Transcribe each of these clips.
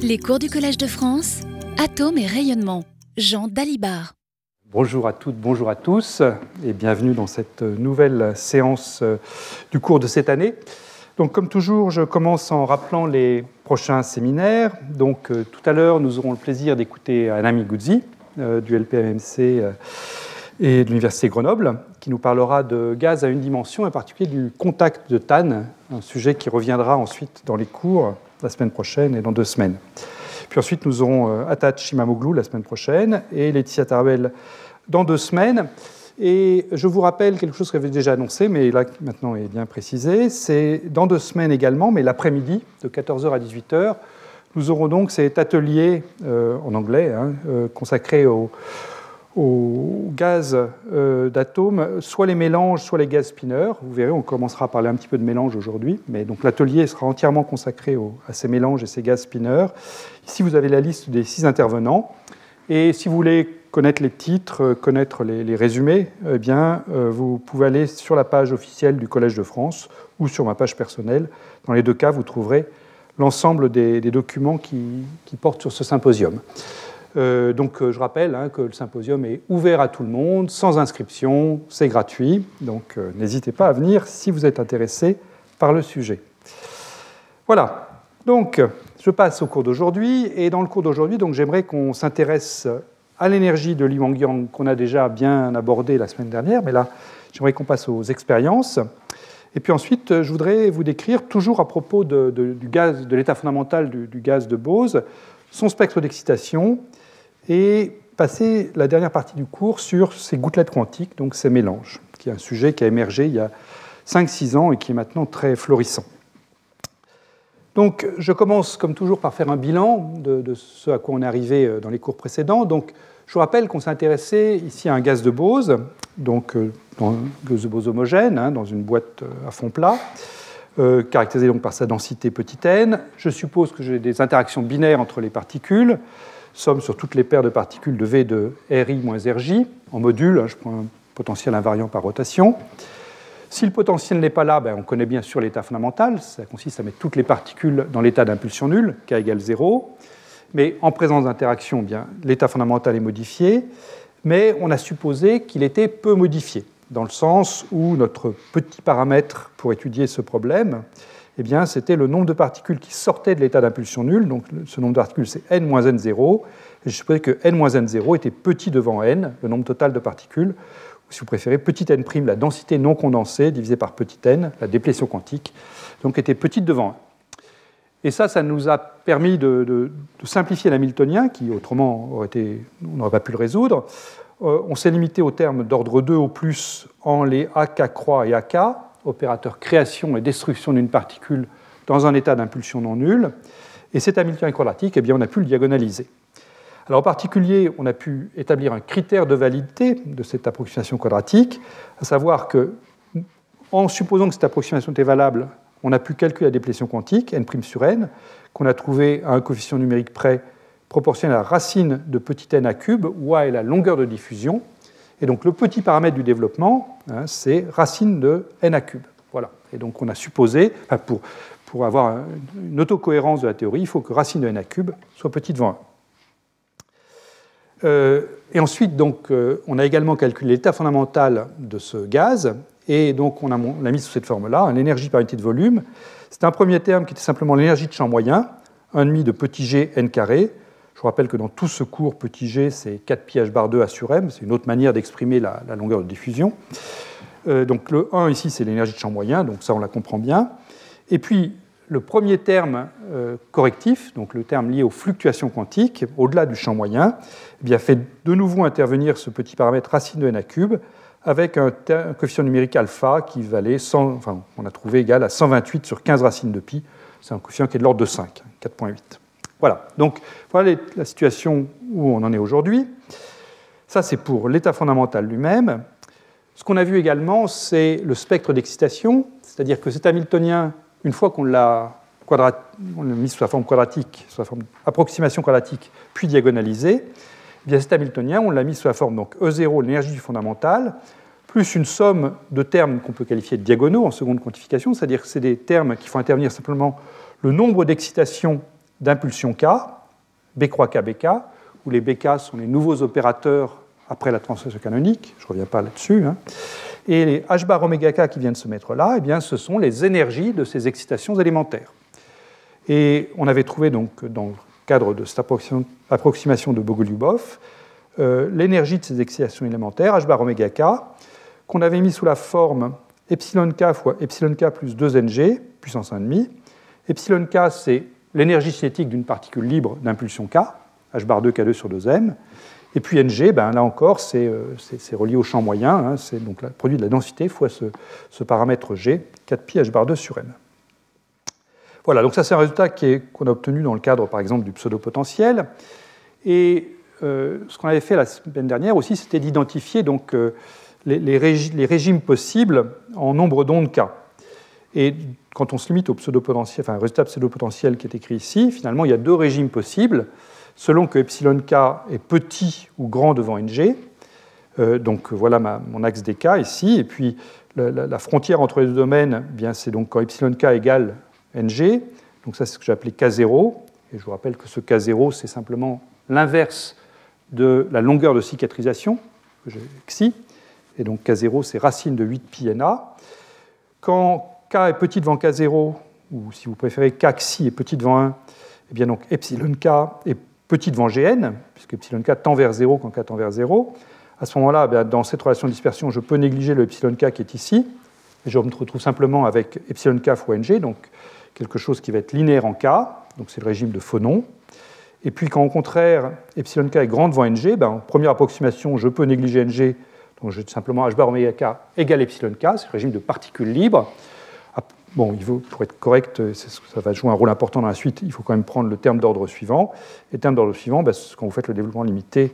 Les cours du Collège de France, Atomes et rayonnement. Jean Dalibard. Bonjour à toutes, bonjour à tous, et bienvenue dans cette nouvelle séance euh, du cours de cette année. Donc, comme toujours, je commence en rappelant les prochains séminaires. Donc, euh, tout à l'heure, nous aurons le plaisir d'écouter Anami Guzzi euh, du LPMC et de l'Université Grenoble, qui nous parlera de gaz à une dimension, en particulier du contact de TAN, un sujet qui reviendra ensuite dans les cours la semaine prochaine et dans deux semaines. Puis ensuite, nous aurons euh, Atat Shimamoglu la semaine prochaine et Laetitia Tarbel dans deux semaines. Et je vous rappelle quelque chose que j'avais déjà annoncé, mais là maintenant est bien précisé. C'est dans deux semaines également, mais l'après-midi, de 14h à 18h, nous aurons donc cet atelier euh, en anglais hein, euh, consacré au, aux gaz euh, d'atomes, soit les mélanges, soit les gaz spineurs. Vous verrez, on commencera à parler un petit peu de mélange aujourd'hui, mais donc l'atelier sera entièrement consacré à ces mélanges et ces gaz spineurs. Ici, vous avez la liste des six intervenants. Et si vous voulez connaître les titres, euh, connaître les, résumés, eh bien, euh, vous pouvez aller sur la page officielle du Collège de France ou sur ma page personnelle. Dans les deux cas, vous trouverez l'ensemble des, documents qui portent sur ce symposium. Euh, donc euh, je rappelle hein, que le symposium est ouvert à tout le monde, sans inscription, c'est gratuit, donc euh, n'hésitez pas à venir si vous êtes intéressé par le sujet. Voilà, donc je passe au cours d'aujourd'hui, et dans le cours d'aujourd'hui, j'aimerais qu'on s'intéresse à l'énergie de Li Yang qu'on a déjà bien abordé la semaine dernière, mais là j'aimerais qu'on passe aux expériences. Et puis ensuite, je voudrais vous décrire, toujours à propos de, l'état fondamental du, gaz de Bose, son spectre d'excitation et passer la dernière partie du cours sur ces gouttelettes quantiques, donc ces mélanges, qui est un sujet qui a émergé il y a 5-6 ans et qui est maintenant très florissant. Donc, je commence comme toujours par faire un bilan de, ce à quoi on est arrivé euh, dans les cours précédents. Donc, je vous rappelle qu'on s'est intéressé ici à un gaz de Bose, donc euh, un gaz de Bose homogène, hein, dans une boîte euh, à fond plat, caractérisé donc par sa densité petit n. Je suppose que j'ai des interactions binaires entre les particules somme sur toutes les paires de particules de V de RI moins RJ en module. Hein, je prends un potentiel invariant par rotation. Si le potentiel n'est pas là, ben, on connaît bien sûr l'état fondamental. Ça consiste à mettre toutes les particules dans l'état d'impulsion nulle, k égale 0. Mais en présence d'interaction, bien, l'état fondamental est modifié. Mais on a supposé qu'il était peu modifié, dans le sens où notre petit paramètre pour étudier ce problème, eh bien, c'était le nombre de particules qui sortaient de l'état d'impulsion nulle. Donc, ce nombre de particules, c'est n moins n0. Et je supposais que n moins n0 était petit devant n, le nombre total de particules, ou si vous préférez, petit n', la densité non condensée, divisée par petit n, la déplétion quantique, donc était petite devant 1. Et ça, ça nous a permis de, simplifier l'hamiltonien, qui autrement aurait on n'aurait pas pu le résoudre. Euh, on s'est limité aux termes d'ordre 2 au plus en les AK croix et AK, opérateur création et destruction d'une particule dans un état d'impulsion non nulle. Et cet Hamiltonien quadratique, eh bien, on a pu le diagonaliser. Alors, en particulier, on a pu établir un critère de validité de cette approximation quadratique, à savoir que, en supposant que cette approximation était valable, on a pu calculer la déplétion quantique, n' sur n, qu'on a trouvé à un coefficient numérique près proportionnel à la racine de petit n à cube, où a est la longueur de diffusion, et donc le petit paramètre du développement, hein, c'est racine de n à cube. Voilà. Et donc on a supposé, pour, pour avoir une autocohérence de la théorie, il faut que racine de n à cube soit petit devant 1. Euh, et ensuite, donc, euh, on a également calculé l'état fondamental de ce gaz, et donc on l'a mis sous cette forme-là, l'énergie par unité de volume. C'était un premier terme qui était simplement l'énergie de champ moyen, 1,5 de petit g n carré, je vous rappelle que dans tout ce cours, petit g, c'est 4 pi h bar 2 A sur m, c'est une autre manière d'exprimer la, longueur de diffusion. Euh, donc le 1 ici, c'est l'énergie de champ moyen, donc ça on la comprend bien. Et puis le premier terme euh, correctif, donc le terme lié aux fluctuations quantiques, au-delà du champ moyen, eh bien, fait de nouveau intervenir ce petit paramètre racine de n à cube avec un, coefficient numérique alpha qui valait 100, enfin, on a trouvé égal à 128 sur 15 racines de pi. C'est un coefficient qui est de l'ordre de 5, 4,8. Voilà, donc voilà la situation où on en est aujourd'hui. Ça, c'est pour l'état fondamental lui-même. Ce qu'on a vu également, c'est le spectre d'excitation, c'est-à-dire que cet Hamiltonien, une fois qu'on l'a mis sous la forme quadratique, sous la forme approximation quadratique, puis diagonalisé, eh bien cet Hamiltonien, on l'a mis sous la forme donc E0, l'énergie du fondamental, plus une somme de termes qu'on peut qualifier de diagonaux en seconde quantification, c'est-à-dire que c'est des termes qui font intervenir simplement le nombre d'excitations d'impulsion K, B croix K, où les BK sont les nouveaux opérateurs après la translation canonique, je ne reviens pas là-dessus, hein. et les H bar oméga K qui viennent se mettre là, eh bien, ce sont les énergies de ces excitations élémentaires. Et on avait trouvé donc dans le cadre de cette approximation de Bogolyubov euh, l'énergie de ces excitations élémentaires, H bar oméga K, qu'on avait mis sous la forme epsilon K fois epsilon K plus 2Ng, puissance 1,5. Epsilon K, c'est l'énergie cinétique d'une particule libre d'impulsion K, H bar 2 K2 sur 2M. Et puis Ng, ben, là encore, c'est euh, relié au champ moyen, hein, c'est donc le produit de la densité fois ce, paramètre G, 4pi H bar 2 sur M. Voilà, donc ça c'est un résultat qu'on a obtenu dans le cadre par exemple du pseudo-potentiel. Et euh, ce qu'on avait fait la semaine dernière aussi, c'était d'identifier euh, les, régimes possibles en nombre d'ondes K. Et quand on se limite au pseudo-potentiel, enfin, résultat pseudo-potentiel qui est écrit ici, finalement, il y a deux régimes possibles selon que epsilon k est petit ou grand devant ng. Euh, donc voilà mon axe des k ici. Et puis la, frontière entre les deux domaines, eh c'est donc quand epsilon k égale ng. Donc ça c'est ce que j'ai appelé k0. Et je vous rappelle que ce k0 c'est simplement l'inverse de la longueur de cicatrisation, xi. Et donc k0 c'est racine de 8 pi na. Quand k est petit devant k0, ou si vous préférez k xi est petit devant 1, eh bien donc epsilon k est petit devant Gn, puisque epsilon k tend vers 0 quand k tend vers 0. À ce moment-là, eh dans cette relation de dispersion, je peux négliger le epsilon k qui est ici, et je me retrouve simplement avec epsilon k fois ng, donc quelque chose qui va être linéaire en k, donc c'est le régime de phonon. Et puis quand au contraire, epsilon k est grand devant ng, ben, en première approximation, je peux négliger ng, donc j'ai simplement h bar oméga k égale epsilon k, c'est le régime de particules libres. Bon, il faut, pour être correct, ça va jouer un rôle important dans la suite, il faut quand même prendre le terme d'ordre suivant. Et le terme d'ordre suivant, ben, quand vous faites le développement limité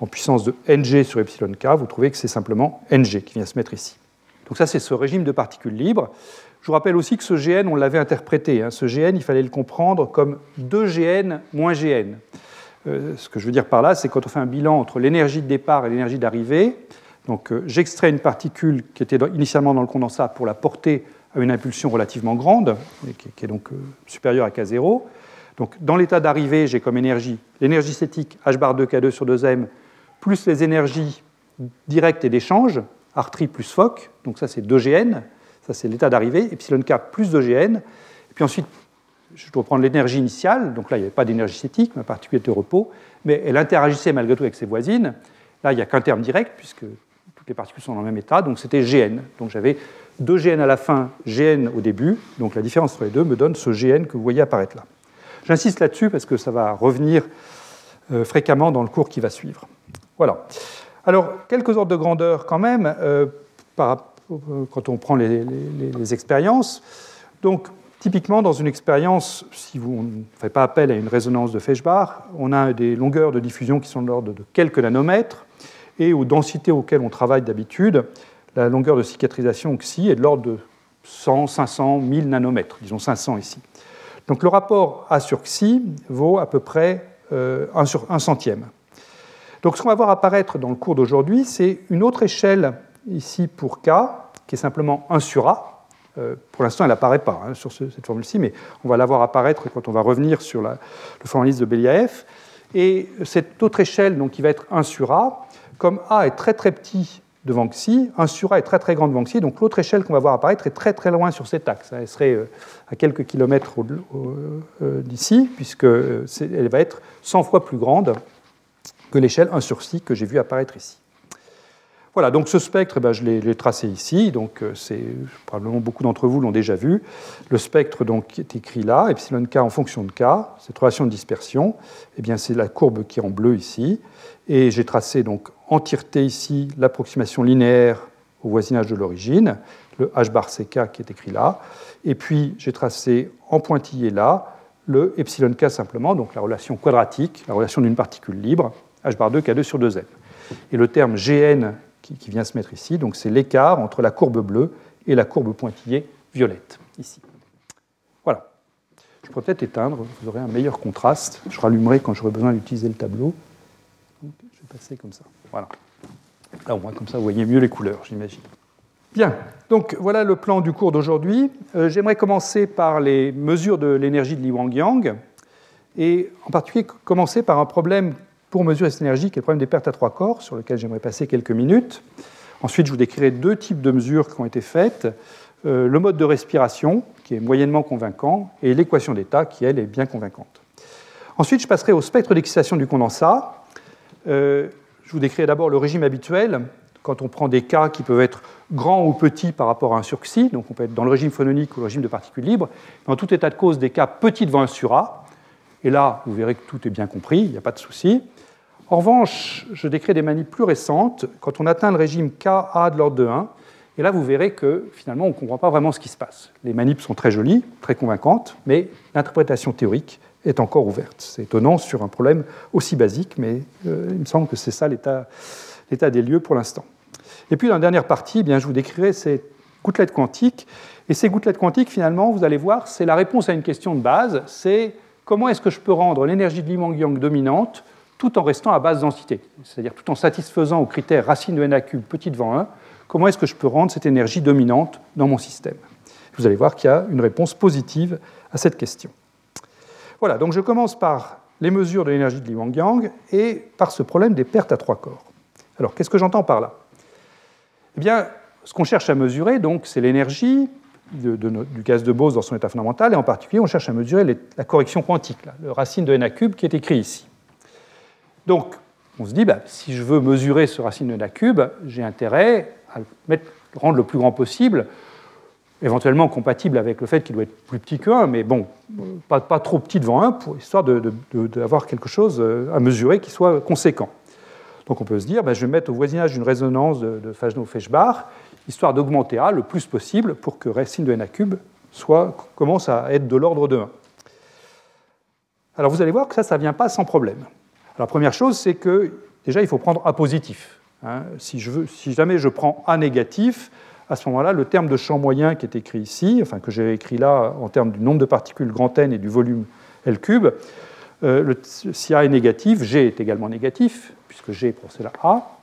en puissance de ng sur epsilon k, vous trouvez que c'est simplement ng qui vient se mettre ici. Donc ça, c'est ce régime de particules libres. Je vous rappelle aussi que ce Gn, on l'avait interprété. Hein. Ce Gn, il fallait le comprendre comme 2Gn moins Gn. Euh, ce que je veux dire par là, c'est quand on fait un bilan entre l'énergie de départ et l'énergie d'arrivée, donc euh, j'extrais une particule qui était initialement dans le condensat pour la porter à une impulsion relativement grande, qui est donc euh, supérieure à K0. Donc, dans l'état d'arrivée, j'ai comme énergie l'énergie cinétique H bar 2 K2 sur 2M, plus les énergies directes et d'échange, R3 plus Foc, donc ça c'est 2Gn, ça c'est l'état d'arrivée, epsilon K plus 2Gn. Et puis ensuite, je dois prendre l'énergie initiale, donc là il n'y avait pas d'énergie cinétique, ma particule était au repos, mais elle interagissait malgré tout avec ses voisines. Là il n'y a qu'un terme direct, puisque toutes les particules sont dans le même état, donc c'était Gn. Donc j'avais 2Gn à la fin, Gn au début. Donc la différence entre les deux me donne ce Gn que vous voyez apparaître là. J'insiste là-dessus parce que ça va revenir euh, fréquemment dans le cours qui va suivre. Voilà. Alors, quelques ordres de grandeur quand même, euh, quand on prend les, expériences. Donc, typiquement, dans une expérience, si vous ne faites pas appel à une résonance de Feshbach, on a des longueurs de diffusion qui sont de l'ordre de quelques nanomètres et aux densités auxquelles on travaille d'habitude, la longueur de cicatrisation xi est de l'ordre de 100, 500, 1000 nanomètres, disons 500 ici. Donc le rapport A sur xi vaut à peu près 1 euh, sur 1 centième. Donc ce qu'on va voir apparaître dans le cours d'aujourd'hui, c'est une autre échelle ici pour k, qui est simplement 1 sur A. Euh, pour l'instant, elle n'apparaît pas hein, sur cette formule-ci, mais on va la voir apparaître quand on va revenir sur le formalisme de Beliaev. Et cette autre échelle, donc, qui va être 1 sur A, comme A est très très petit devant Xi, 1 sur A est très très grand devant Xi, donc l'autre échelle qu'on va voir apparaître est très très loin sur cet axe. Elle serait euh, à quelques kilomètres euh, d'ici, puisqu'elle euh, va être 100 fois plus grande que l'échelle 1 sur Xi que j'ai vu apparaître ici. Voilà, donc ce spectre, eh ben, je l'ai tracé ici, donc c'est probablement beaucoup d'entre vous l'ont déjà vu. Le spectre donc, est écrit là, epsilon k en fonction de k, cette relation de dispersion, eh bien c'est la courbe qui est en bleu ici, et j'ai tracé donc entièreté ici l'approximation linéaire au voisinage de l'origine, le h bar ck qui est écrit là. Et puis j'ai tracé en pointillé là le epsilon k simplement, donc la relation quadratique, la relation d'une particule libre, h bar 2 k2 sur 2m. Et le terme gn qui, vient se mettre ici, donc c'est l'écart entre la courbe bleue et la courbe pointillée violette, ici. Voilà. Je pourrais peut-être éteindre, vous aurez un meilleur contraste. Je rallumerai quand j'aurai besoin d'utiliser le tableau passer comme ça. Voilà. Là, au moins, comme ça, vous voyez mieux les couleurs, j'imagine. Bien, donc voilà le plan du cours d'aujourd'hui. Euh, j'aimerais commencer par les mesures de l'énergie de Li Wang-Yang. et en particulier commencer par un problème pour mesurer cette énergie, qui est le problème des pertes à trois corps, sur lequel j'aimerais passer quelques minutes. Ensuite, je vous décrirai deux types de mesures qui ont été faites. Euh, le mode de respiration, qui est moyennement convaincant, et l'équation d'état, qui, elle, est bien convaincante. Ensuite, je passerai au spectre d'excitation du condensat. Euh, je vous décrirai d'abord le régime habituel, quand on prend des cas qui peuvent être grands ou petits par rapport à un sur xi, donc on peut être dans le régime phononique ou le régime de particules libres, mais en tout état de cause, des cas petits devant un sur A. Et là, vous verrez que tout est bien compris, il n'y a pas de souci. En revanche, je décris des manips plus récentes, quand on atteint le régime Ka de l'ordre de 1, et là, vous verrez que finalement, on ne comprend pas vraiment ce qui se passe. Les manips sont très jolies, très convaincantes, mais l'interprétation théorique est encore ouverte. C'est étonnant sur un problème aussi basique, mais euh, il me semble que c'est ça l'état des lieux pour l'instant. Et puis, dans la dernière partie, eh bien, je vous décrirai ces gouttelettes quantiques. Et ces gouttelettes quantiques, finalement, vous allez voir, c'est la réponse à une question de base, c'est comment est-ce que je peux rendre l'énergie de Limang Yang dominante tout en restant à basse densité, c'est-à-dire tout en satisfaisant aux critères racine de n cube petit devant 1, comment est-ce que je peux rendre cette énergie dominante dans mon système? Vous allez voir qu'il y a une réponse positive à cette question. Voilà, donc je commence par les mesures de l'énergie de Li Yang et par ce problème des pertes à trois corps. Alors, qu'est-ce que j'entends par là? Eh bien, ce qu'on cherche à mesurer, donc, c'est l'énergie du gaz de Bose dans son état fondamental, et en particulier, on cherche à mesurer la correction quantique, le racine de n cube qui est écrit ici. Donc, on se dit, bah, si je veux mesurer ce racine de n cube, j'ai intérêt à le rendre le plus grand possible, éventuellement compatible avec le fait qu'il doit être plus petit que 1, mais bon, pas, trop petit devant 1, pour, histoire d'avoir quelque chose euh, à mesurer qui soit conséquent. Donc on peut se dire, bah, je vais mettre au voisinage d'une résonance de, de Fajno-Feshbach, histoire d'augmenter A le plus possible pour que racine de n cube soit, commence à être de l'ordre de 1. Alors vous allez voir que ça, ça ne vient pas sans problème. La première chose, c'est que déjà, il faut prendre A positif. Hein. Si, jamais je prends A négatif, à ce moment-là, le terme de champ moyen qui est écrit ici, enfin que j'ai écrit là en termes du nombre de particules grand N et du volume L cube, euh, si A est négatif, G est également négatif, puisque G est là A.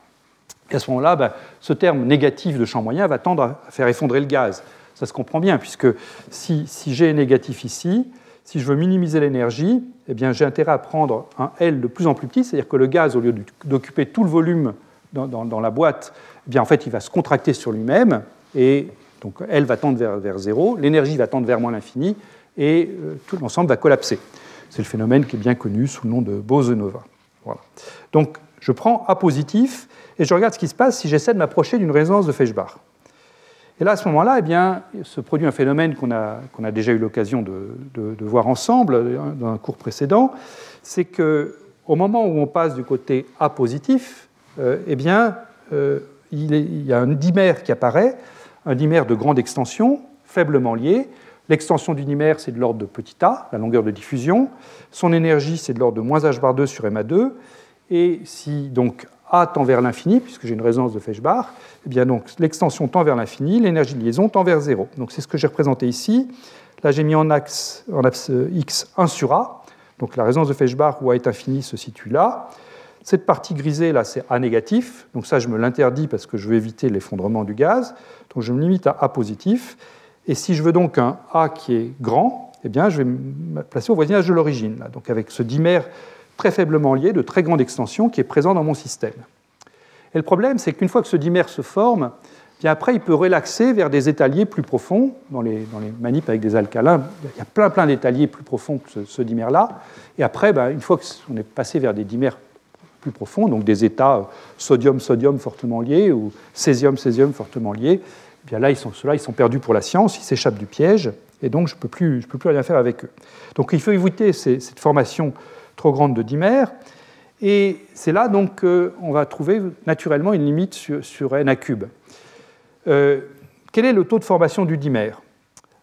Et à ce moment-là, ben, ce terme négatif de champ moyen va tendre à faire effondrer le gaz. Ça se comprend bien, puisque si, si G est négatif ici, si je veux minimiser l'énergie, eh j'ai intérêt à prendre un L de plus en plus petit, c'est-à-dire que le gaz, au lieu d'occuper tout le volume dans, la boîte, eh bien, en fait, il va se contracter sur lui-même, et donc L va tendre vers, 0, l'énergie va tendre vers moins l'infini, et euh, tout l'ensemble va collapser. C'est le phénomène qui est bien connu sous le nom de Bose-Nova. Donc, je prends A positif, et je regarde ce qui se passe si j'essaie de m'approcher d'une résonance de Feshbach. Et là, à ce moment-là, eh bien, se produit un phénomène qu'on a, déjà eu l'occasion de, voir ensemble dans un cours précédent, c'est qu'au moment où on passe du côté A positif, euh, eh bien, euh, il, y a un dimère qui apparaît, un dimère de grande extension, faiblement lié. L'extension du dimère, c'est de l'ordre de petit a, la longueur de diffusion. Son énergie, c'est de l'ordre de moins h bar 2 sur ma2. Et si donc a tend vers l'infini, puisque j'ai une résonance de Feshbach, eh bien donc l'extension tend vers l'infini, l'énergie de liaison tend vers 0. Donc c'est ce que j'ai représenté ici. Là, j'ai mis en axe, en axe x 1 sur a. Donc la résonance de Feshbach où a est infini se situe là. Cette partie grisée, là, c'est A négatif. Donc ça, je me l'interdis parce que je veux éviter l'effondrement du gaz. Donc je me limite à A positif. Et si je veux donc un A qui est grand, eh bien, je vais me placer au voisinage de l'origine. Donc avec ce dimère très faiblement lié, de très grande extension, qui est présent dans mon système. Et le problème, c'est qu'une fois que ce dimère se forme, bien après, il peut relaxer vers des étaliers plus profonds. Dans les, dans les avec des alcalins, il y a plein, plein d'étaliers plus profonds que ce, dimère-là. Et après, ben, une fois qu'on est passé vers des dimères plus profonds, donc des états sodium-sodium fortement liés ou césium-césium fortement liés, eh bien là, ils sont, ceux-là, ils sont perdus pour la science, ils s'échappent du piège, et donc je ne peux, plus, peux plus rien faire avec eux. Donc il faut éviter cette formation trop grande de dimère. Et c'est là donc qu'on va trouver naturellement une limite sur, n à cube. Euh, quel est le taux de formation du dimère?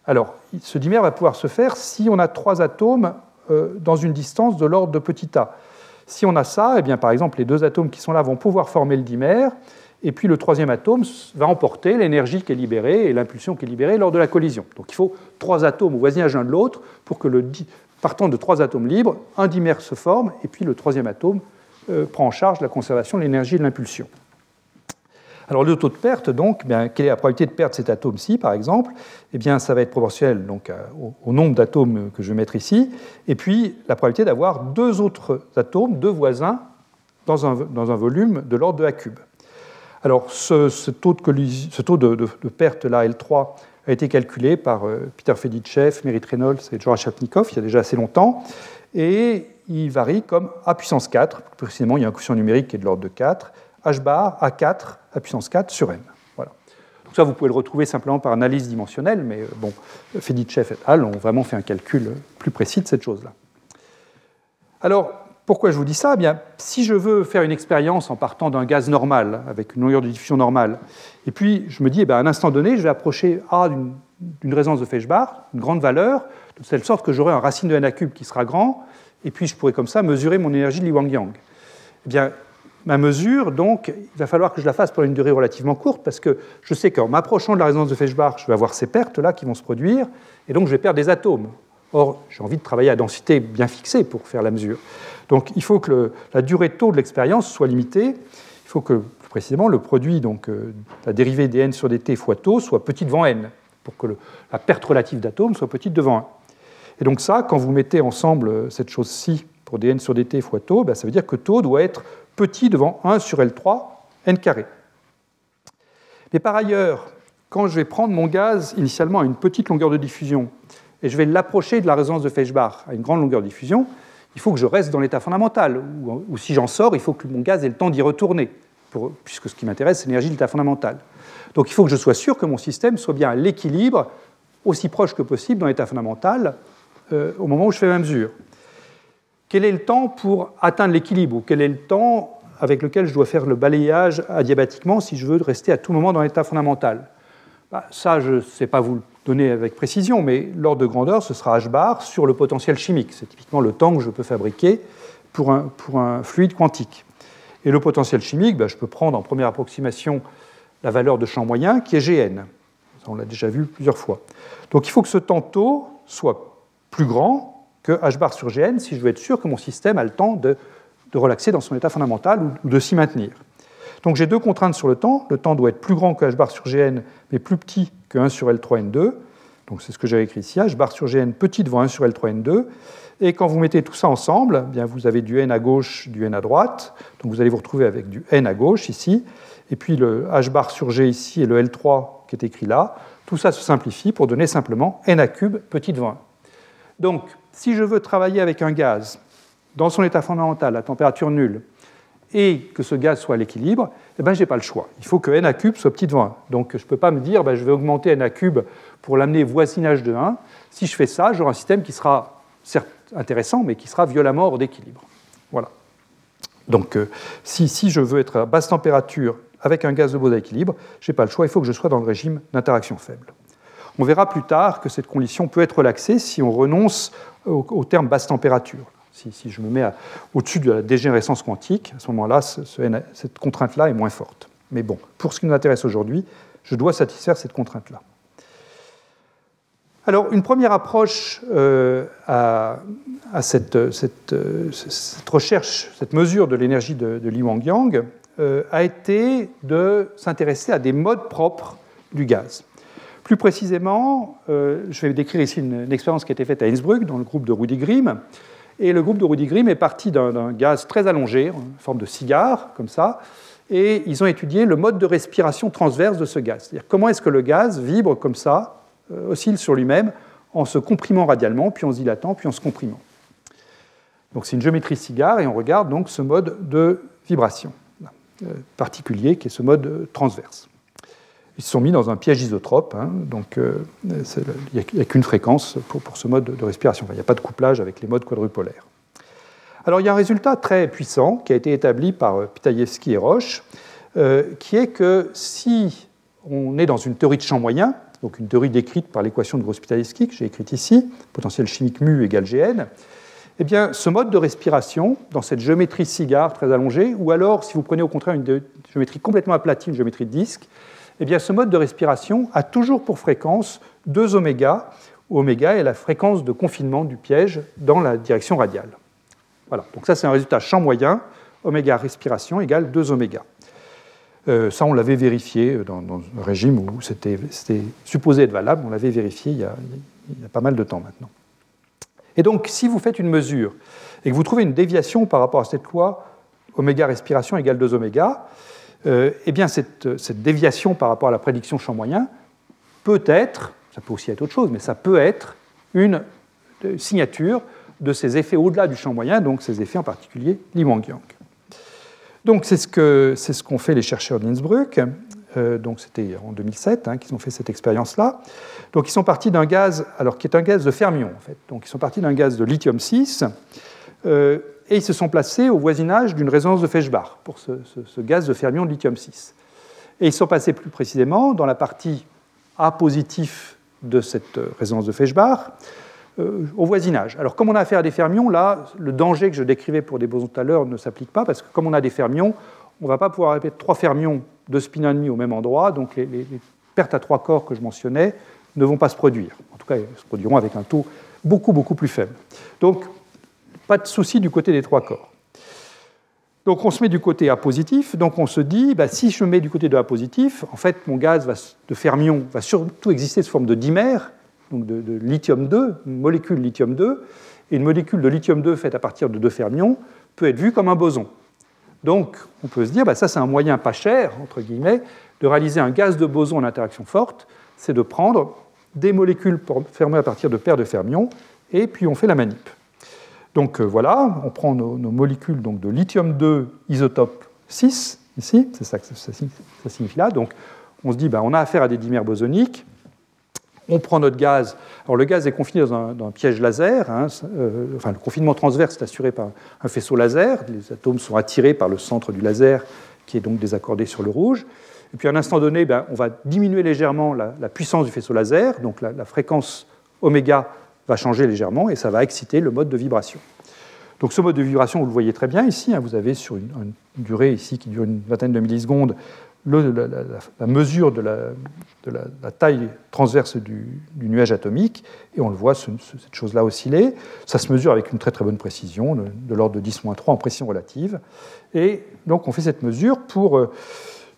Alors, ce dimère va pouvoir se faire si on a trois atomes euh, dans une distance de l'ordre de petit a. Si on a ça, eh bien, par exemple, les deux atomes qui sont là vont pouvoir former le dimère, et puis le troisième atome va emporter l'énergie qui est libérée et l'impulsion qui est libérée lors de la collision. Donc il faut trois atomes au voisinage l'un de l'autre pour que le, partant de trois atomes libres, un dimère se forme, et puis le troisième atome euh, prend en charge la conservation de l'énergie et de l'impulsion. Alors le taux de perte, donc, bien, quelle est la probabilité de perdre cet atome-ci, par exemple? Eh bien, ça va être proportionnel au, nombre d'atomes que je vais mettre ici, et puis la probabilité d'avoir deux autres atomes, deux voisins, dans un, volume de l'ordre de A cube. Alors ce, taux, de, ce taux de, perte, là, L3, a été calculé par euh, Peter Fedichev, Merit Reynolds et George Chapnikov il y a déjà assez longtemps, et il varie comme A puissance 4, précisément il y a un quotient numérique qui est de l'ordre de 4, h bar A4 à puissance 4 sur n. Voilà. Donc ça, vous pouvez le retrouver simplement par analyse dimensionnelle, mais euh, bon, Fedichev et al. ont vraiment fait un calcul plus précis de cette chose-là. Alors, pourquoi je vous dis ça? Eh bien, Si je veux faire une expérience en partant d'un gaz normal, avec une longueur de diffusion normale, et puis je me dis, eh bien, à un instant donné, je vais approcher A d'une résonance de Feshbach, une grande valeur, de telle sorte que j'aurai un racine de n cube qui sera grand, et puis je pourrai comme ça mesurer mon énergie de Li Wang-Yang. Eh bien, ma mesure, donc, il va falloir que je la fasse pour une durée relativement courte, parce que je sais qu'en m'approchant de la résonance de Feshbach, je vais avoir ces pertes-là qui vont se produire, et donc je vais perdre des atomes. Or, j'ai envie de travailler à densité bien fixée pour faire la mesure. Donc, il faut que la durée de taux de l'expérience soit limitée. Il faut que, plus précisément, le produit, donc euh, la dérivée dn sur dt fois taux, soit petit devant n, pour que la perte relative d'atomes soit petite devant 1. Et donc ça, quand vous mettez ensemble euh, cette chose-ci pour dn sur dt fois taux, ben, ça veut dire que taux doit être petit devant 1 sur L3, n carré. Mais par ailleurs, quand je vais prendre mon gaz initialement à une petite longueur de diffusion et je vais l'approcher de la résonance de Feshbach à une grande longueur de diffusion, il faut que je reste dans l'état fondamental. Ou, si j'en sors, il faut que mon gaz ait le temps d'y retourner, puisque ce qui m'intéresse, c'est l'énergie de l'état fondamental. Donc il faut que je sois sûr que mon système soit bien à l'équilibre, aussi proche que possible dans l'état fondamental, euh, au moment où je fais ma mesure. Quel est le temps pour atteindre l'équilibre Ou quel est le temps avec lequel je dois faire le balayage adiabatiquement si je veux rester à tout moment dans l'état fondamental? Bah, Ça, je ne sais pas vous le donner avec précision, mais l'ordre de grandeur, ce sera h bar sur le potentiel chimique. C'est typiquement le temps que je peux fabriquer pour un, fluide quantique. Et le potentiel chimique, bah, je peux prendre en première approximation la valeur de champ moyen qui est Gn. On l'a déjà vu plusieurs fois. Donc il faut que ce temps taux soit plus grand que h bar sur Gn si je veux être sûr que mon système a le temps de, relaxer dans son état fondamental ou, de s'y maintenir. Donc j'ai deux contraintes sur le temps. Le temps doit être plus grand que h bar sur Gn, mais plus petit que 1 sur L3N2. Donc c'est ce que j'ai écrit ici. h bar sur Gn petit devant 1 sur L3N2. Et quand vous mettez tout ça ensemble, eh bien vous avez du n à gauche, du n à droite. Donc vous allez vous retrouver avec du n à gauche ici. Et puis le h bar sur g ici et le L3 qui est écrit là. Tout ça se simplifie pour donner simplement n à cube petit devant 1. Donc si je veux travailler avec un gaz dans son état fondamental à température nulle et que ce gaz soit à l'équilibre, eh ben, je n'ai pas le choix. Il faut que n à cube soit petit devant 1. Donc je ne peux pas me dire ben, je vais augmenter n à cube pour l'amener voisinage de 1. Si je fais ça, j'aurai un système qui sera certes intéressant, mais qui sera violemment hors d'équilibre. Voilà. Donc euh, si, si, je veux être à basse température avec un gaz de Bose à équilibre, je n'ai pas le choix, il faut que je sois dans le régime d'interaction faible. On verra plus tard que cette condition peut être relaxée si on renonce au, terme basse température. Si, je me mets au-dessus de la dégénérescence quantique, à ce moment-là, cette contrainte-là est moins forte. Mais bon, pour ce qui nous intéresse aujourd'hui, je dois satisfaire cette contrainte-là. Alors, une première approche euh, à, cette, recherche, cette mesure de l'énergie de, Li Wang-Yang euh, a été de s'intéresser à des modes propres du gaz. Plus précisément, euh, je vais décrire ici une, expérience qui a été faite à Innsbruck dans le groupe de Rudy Grimm. Et le groupe de Rudy Grimm est parti d'un gaz très allongé, en forme de cigare, comme ça, et ils ont étudié le mode de respiration transverse de ce gaz. C'est-à-dire comment est-ce que le gaz vibre comme ça, euh, oscille sur lui-même, en se comprimant radialement, puis en se dilatant, puis en se comprimant. Donc c'est une géométrie cigare, et on regarde donc ce mode de vibration euh, particulier, qui est ce mode transverse ils se sont mis dans un piège isotrope, hein, donc euh, il n'y a, qu'une fréquence pour, ce mode de respiration. il n'y a pas de couplage avec les modes quadrupolaires. Alors il y a un résultat très puissant qui a été établi par euh, Pitayevsky et Roche, euh, qui est que si on est dans une théorie de champ moyen, donc une théorie décrite par l'équation de Gross-Pitayevsky que j'ai écrite ici, potentiel chimique mu égale Gn, eh bien, ce mode de respiration, dans cette géométrie cigare très allongée, ou alors, si vous prenez au contraire une géométrie complètement aplatie, une géométrie de disque, eh bien, ce mode de respiration a toujours pour fréquence 2 oméga, oméga est la fréquence de confinement du piège dans la direction radiale. Voilà, donc ça c'est un résultat champ moyen, oméga respiration égale 2 oméga. Euh, ça, on l'avait vérifié dans, un régime où c'était supposé être valable. On l'avait vérifié il y, a, il y, a, pas mal de temps maintenant. Et donc, si vous faites une mesure et que vous trouvez une déviation par rapport à cette loi, oméga respiration égale 2 oméga, euh, eh bien, cette, cette, déviation par rapport à la prédiction champ moyen peut être, ça peut aussi être autre chose, mais ça peut être une signature de ces effets au-delà du champ moyen, donc ces effets en particulier Li Wang-Yang. Donc c'est ce qu'ont ce fait les chercheurs d'Innsbruck. Euh, donc c'était en 2007 hein, qu'ils ont fait cette expérience-là. Donc ils sont partis d'un gaz, alors qui est un gaz de fermion en fait. Donc ils sont partis d'un gaz de lithium 6 euh, et ils se sont placés au voisinage d'une résonance de Feshbach pour ce, gaz de fermion de lithium 6. Et ils sont passés plus précisément dans la partie A positif de cette résonance de Feshbach euh, au voisinage. Alors, comme on a affaire à des fermions, là, le danger que je décrivais pour des bosons tout à l'heure ne s'applique pas, parce que comme on a des fermions, on ne va pas pouvoir répéter trois fermions de spin ennemi au même endroit, donc les, pertes à trois corps que je mentionnais ne vont pas se produire. En tout cas, elles se produiront avec un taux beaucoup, beaucoup plus faible. Donc, pas de souci du côté des trois corps. Donc on se met du côté A positif, donc on se dit, bah, si je me mets du côté de A positif, en fait mon gaz de fermion va surtout exister sous forme de dimère, donc de, lithium-2, une molécule lithium-2, et une molécule de lithium-2 faite à partir de deux fermions peut être vue comme un boson. Donc on peut se dire, bah, ça c'est un moyen pas cher, entre guillemets, de réaliser un gaz de boson en interaction forte, c'est de prendre des molécules fermées à partir de paires de fermions, et puis on fait la manip. Donc euh, voilà, on prend nos, molécules donc, de lithium-2 isotope 6, ici, c'est ça que ça, signifie là. Donc on se dit, bah, on a affaire à des dimères bosoniques, on prend notre gaz. Alors le gaz est confiné dans un, piège laser. Hein, euh, enfin, le confinement transverse est assuré par un faisceau laser. Les atomes sont attirés par le centre du laser, qui est donc désaccordé sur le rouge. Et puis à un instant donné, ben, on va diminuer légèrement la, puissance du faisceau laser. Donc la, fréquence oméga va changer légèrement et ça va exciter le mode de vibration. Donc ce mode de vibration, vous le voyez très bien ici. Hein, vous avez sur une, durée ici qui dure une vingtaine de millisecondes la, mesure de, la, taille transverse du, nuage atomique, et on le voit, cette chose-là osciller. Ça se mesure avec une très très bonne précision, de, l'ordre de 10-3 en pression relative. Et donc on fait cette mesure pour euh,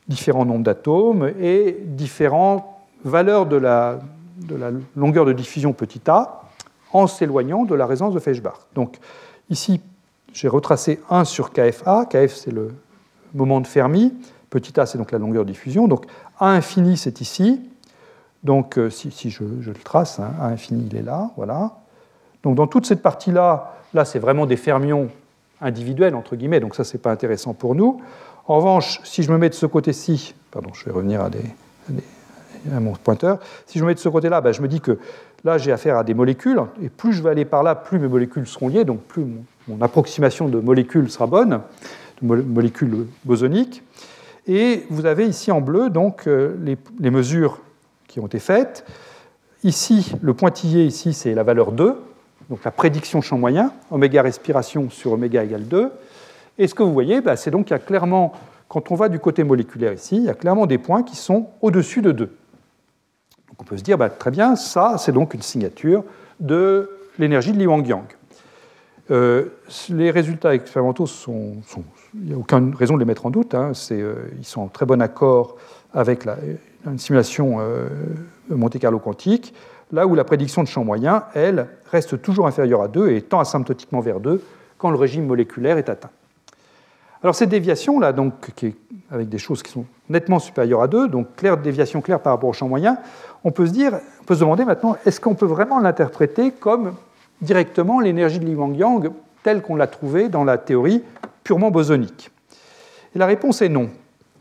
différents nombres d'atomes et différentes valeurs de la, longueur de diffusion petit a en s'éloignant de la résonance de Feshbach. Donc ici, j'ai retracé 1 sur KFA. KF, c'est le moment de Fermi. Petit a, c'est donc la longueur de diffusion. Donc A infini, c'est ici. Donc euh, si, je, le trace, hein, A infini, il est là. Voilà. Donc dans toute cette partie-là, là, c'est vraiment des fermions individuels, entre guillemets, donc ça, ce n'est pas intéressant pour nous. En revanche, si je me mets de ce côté-ci, pardon, je vais revenir à, des, mon pointeur, si je me mets de ce côté-là, ben, je me dis que là, j'ai affaire à des molécules, et plus je vais aller par là, plus mes molécules seront liées, donc plus mon, approximation de molécules sera bonne, de molécules bosoniques. Et vous avez ici en bleu donc euh, les, mesures qui ont été faites. Ici, le pointillé, ici, c'est la valeur 2, donc la prédiction champ moyen, oméga respiration sur oméga égale 2. Et ce que vous voyez, bah, c'est donc qu'il y a clairement, quand on va du côté moléculaire ici, il y a clairement des points qui sont au-dessus de 2. On peut se dire, bah, très bien, ça, c'est donc une signature de l'énergie de Li Wang-Yang. Euh, les résultats expérimentaux il n'y a aucune raison de les mettre en doute. Hein. Euh, ils sont en très bon accord avec une simulation euh, Monte Carlo quantique, là où la prédiction de champ moyen, elle, reste toujours inférieure à 2 et tend asymptotiquement vers 2 quand le régime moléculaire est atteint. Alors cette déviation là, donc, avec des choses qui sont nettement supérieures à 2, donc claire, déviation claire par rapport au champ moyen, on peut se dire, on peut se demander maintenant, est-ce qu'on peut vraiment l'interpréter comme directement l'énergie de Li Wang-Yang telle qu'on l'a trouvée dans la théorie purement bosonique? Et la réponse est non.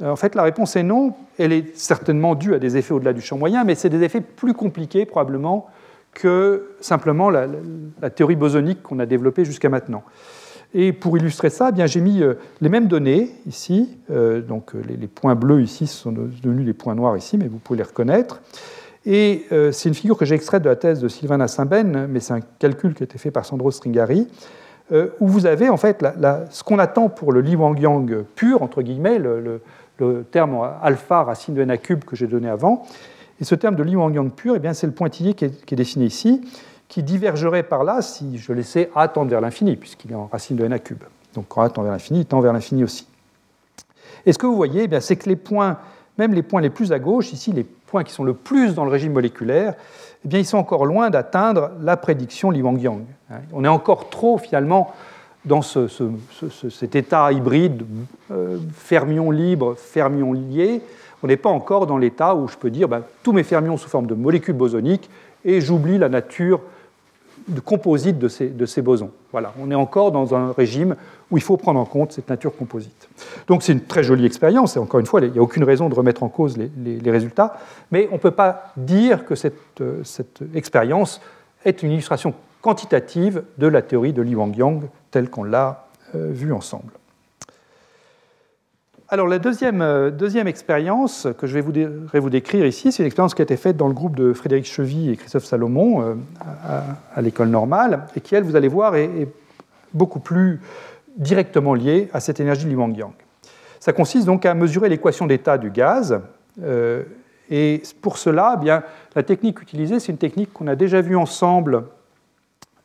En fait, la réponse est non. Elle est certainement due à des effets au-delà du champ moyen, mais c'est des effets plus compliqués probablement que simplement la, théorie bosonique qu'on a développée jusqu'à maintenant. Et pour illustrer ça, eh j'ai mis euh, les mêmes données ici. Euh, donc euh, les, points bleus ici sont devenus les points noirs ici, mais vous pouvez les reconnaître. Et euh, c'est une figure que j'ai extraite de la thèse de Sylvain Assimben, mais c'est un calcul qui a été fait par Sandro Stringari, euh, où vous avez en fait ce qu'on attend pour le Li Wang-Yang pur, entre guillemets, le, terme alpha racine de n a cube que j'ai donné avant. Et ce terme de Li Wang-Yang pur, eh c'est le pointillé qui est, dessiné ici, qui divergerait par là si je laissais A tendre vers l'infini, puisqu'il est en racine de n a cube. Donc quand A tend vers l'infini, il tend vers l'infini aussi. Et ce que vous voyez, eh c'est que les points, même les points les plus à gauche, ici les points qui sont le plus dans le régime moléculaire, eh bien, ils sont encore loin d'atteindre la prédiction Li Wang-Yang. On est encore trop finalement dans cet état hybride euh, fermion libre, fermion lié. On n'est pas encore dans l'état où je peux dire ben, tous mes fermions sous forme de molécules bosoniques et j'oublie la nature de composite de ces, de ces, bosons. Voilà, on est encore dans un régime où il faut prendre en compte cette nature composite. Donc c'est une très jolie expérience, et encore une fois, il n'y a aucune raison de remettre en cause les, les, résultats, mais on ne peut pas dire que cette, euh, cette, expérience est une illustration quantitative de la théorie de Li Wang-Yang telle qu'on l'a euh, vue ensemble. Alors la deuxième, euh, deuxième expérience que je vais vous, décrire ici, c'est une expérience qui a été faite dans le groupe de Frédéric Chevy et Christophe Salomon euh, à, l'école normale, et qui, elle, vous allez voir, est, beaucoup plus directement liée à cette énergie Li Wang-Yang. Ça consiste donc à mesurer l'équation d'état du gaz, euh, et pour cela, eh bien, la technique utilisée, c'est une technique qu'on a déjà vue ensemble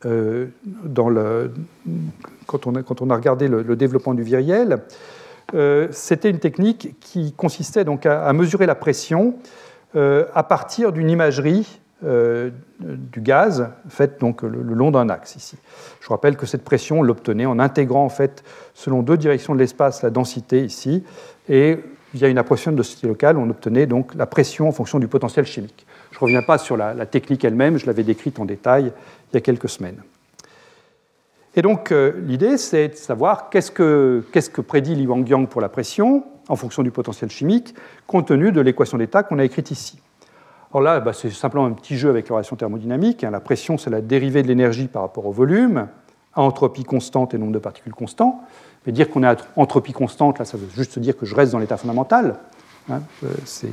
dans le, quand, on a, quand, on a, regardé le développement du viriel. Euh, c'était une technique qui consistait donc à, mesurer la pression euh, à partir d'une imagerie euh, du gaz faite donc le, long d'un axe ici. Je rappelle que cette pression, on l'obtenait en intégrant en fait selon deux directions de l'espace la densité ici et via une approximation de densité locale, on obtenait donc la pression en fonction du potentiel chimique. Je ne reviens pas sur la technique elle-même, je l'avais décrite en détail il y a quelques semaines. Et donc euh, l'idée, c'est de savoir qu'est-ce que, prédit Li Wang-Yang pour la pression en fonction du potentiel chimique, compte tenu de l'équation d'état qu'on a écrite ici. Alors là, bah, c'est simplement un petit jeu avec relation thermodynamique. Hein. La pression, c'est la dérivée de l'énergie par rapport au volume, à entropie constante et nombre de particules constant. Mais dire qu'on est à entropie constante, là, ça veut juste dire que je reste dans l'état fondamental. Hein. Euh, c'est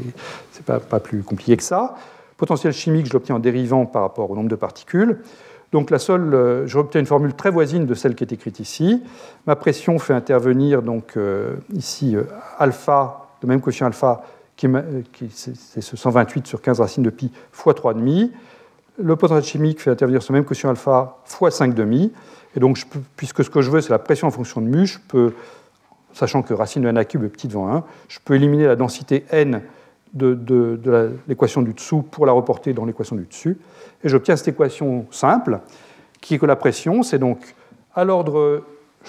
pas, pas plus compliqué que ça. Potentiel chimique, je l'obtiens en dérivant par rapport au nombre de particules. Donc la seule, euh, je une formule très voisine de celle qui est écrite ici. Ma pression fait intervenir donc euh, ici euh, alpha, de même coefficient alpha, qui, c'est ce 128 sur 15 racines de pi fois 3,5. Le potentiel chimique fait intervenir ce même quotient alpha fois 5,5. Et donc, puisque ce que je veux, c'est la pression en fonction de mu, je peux, sachant que racine de n à cube est petit devant 1, je peux éliminer la densité n de, l'équation du dessous pour la reporter dans l'équation du dessus. Et j'obtiens cette équation simple, qui est que la pression, c'est donc à l'ordre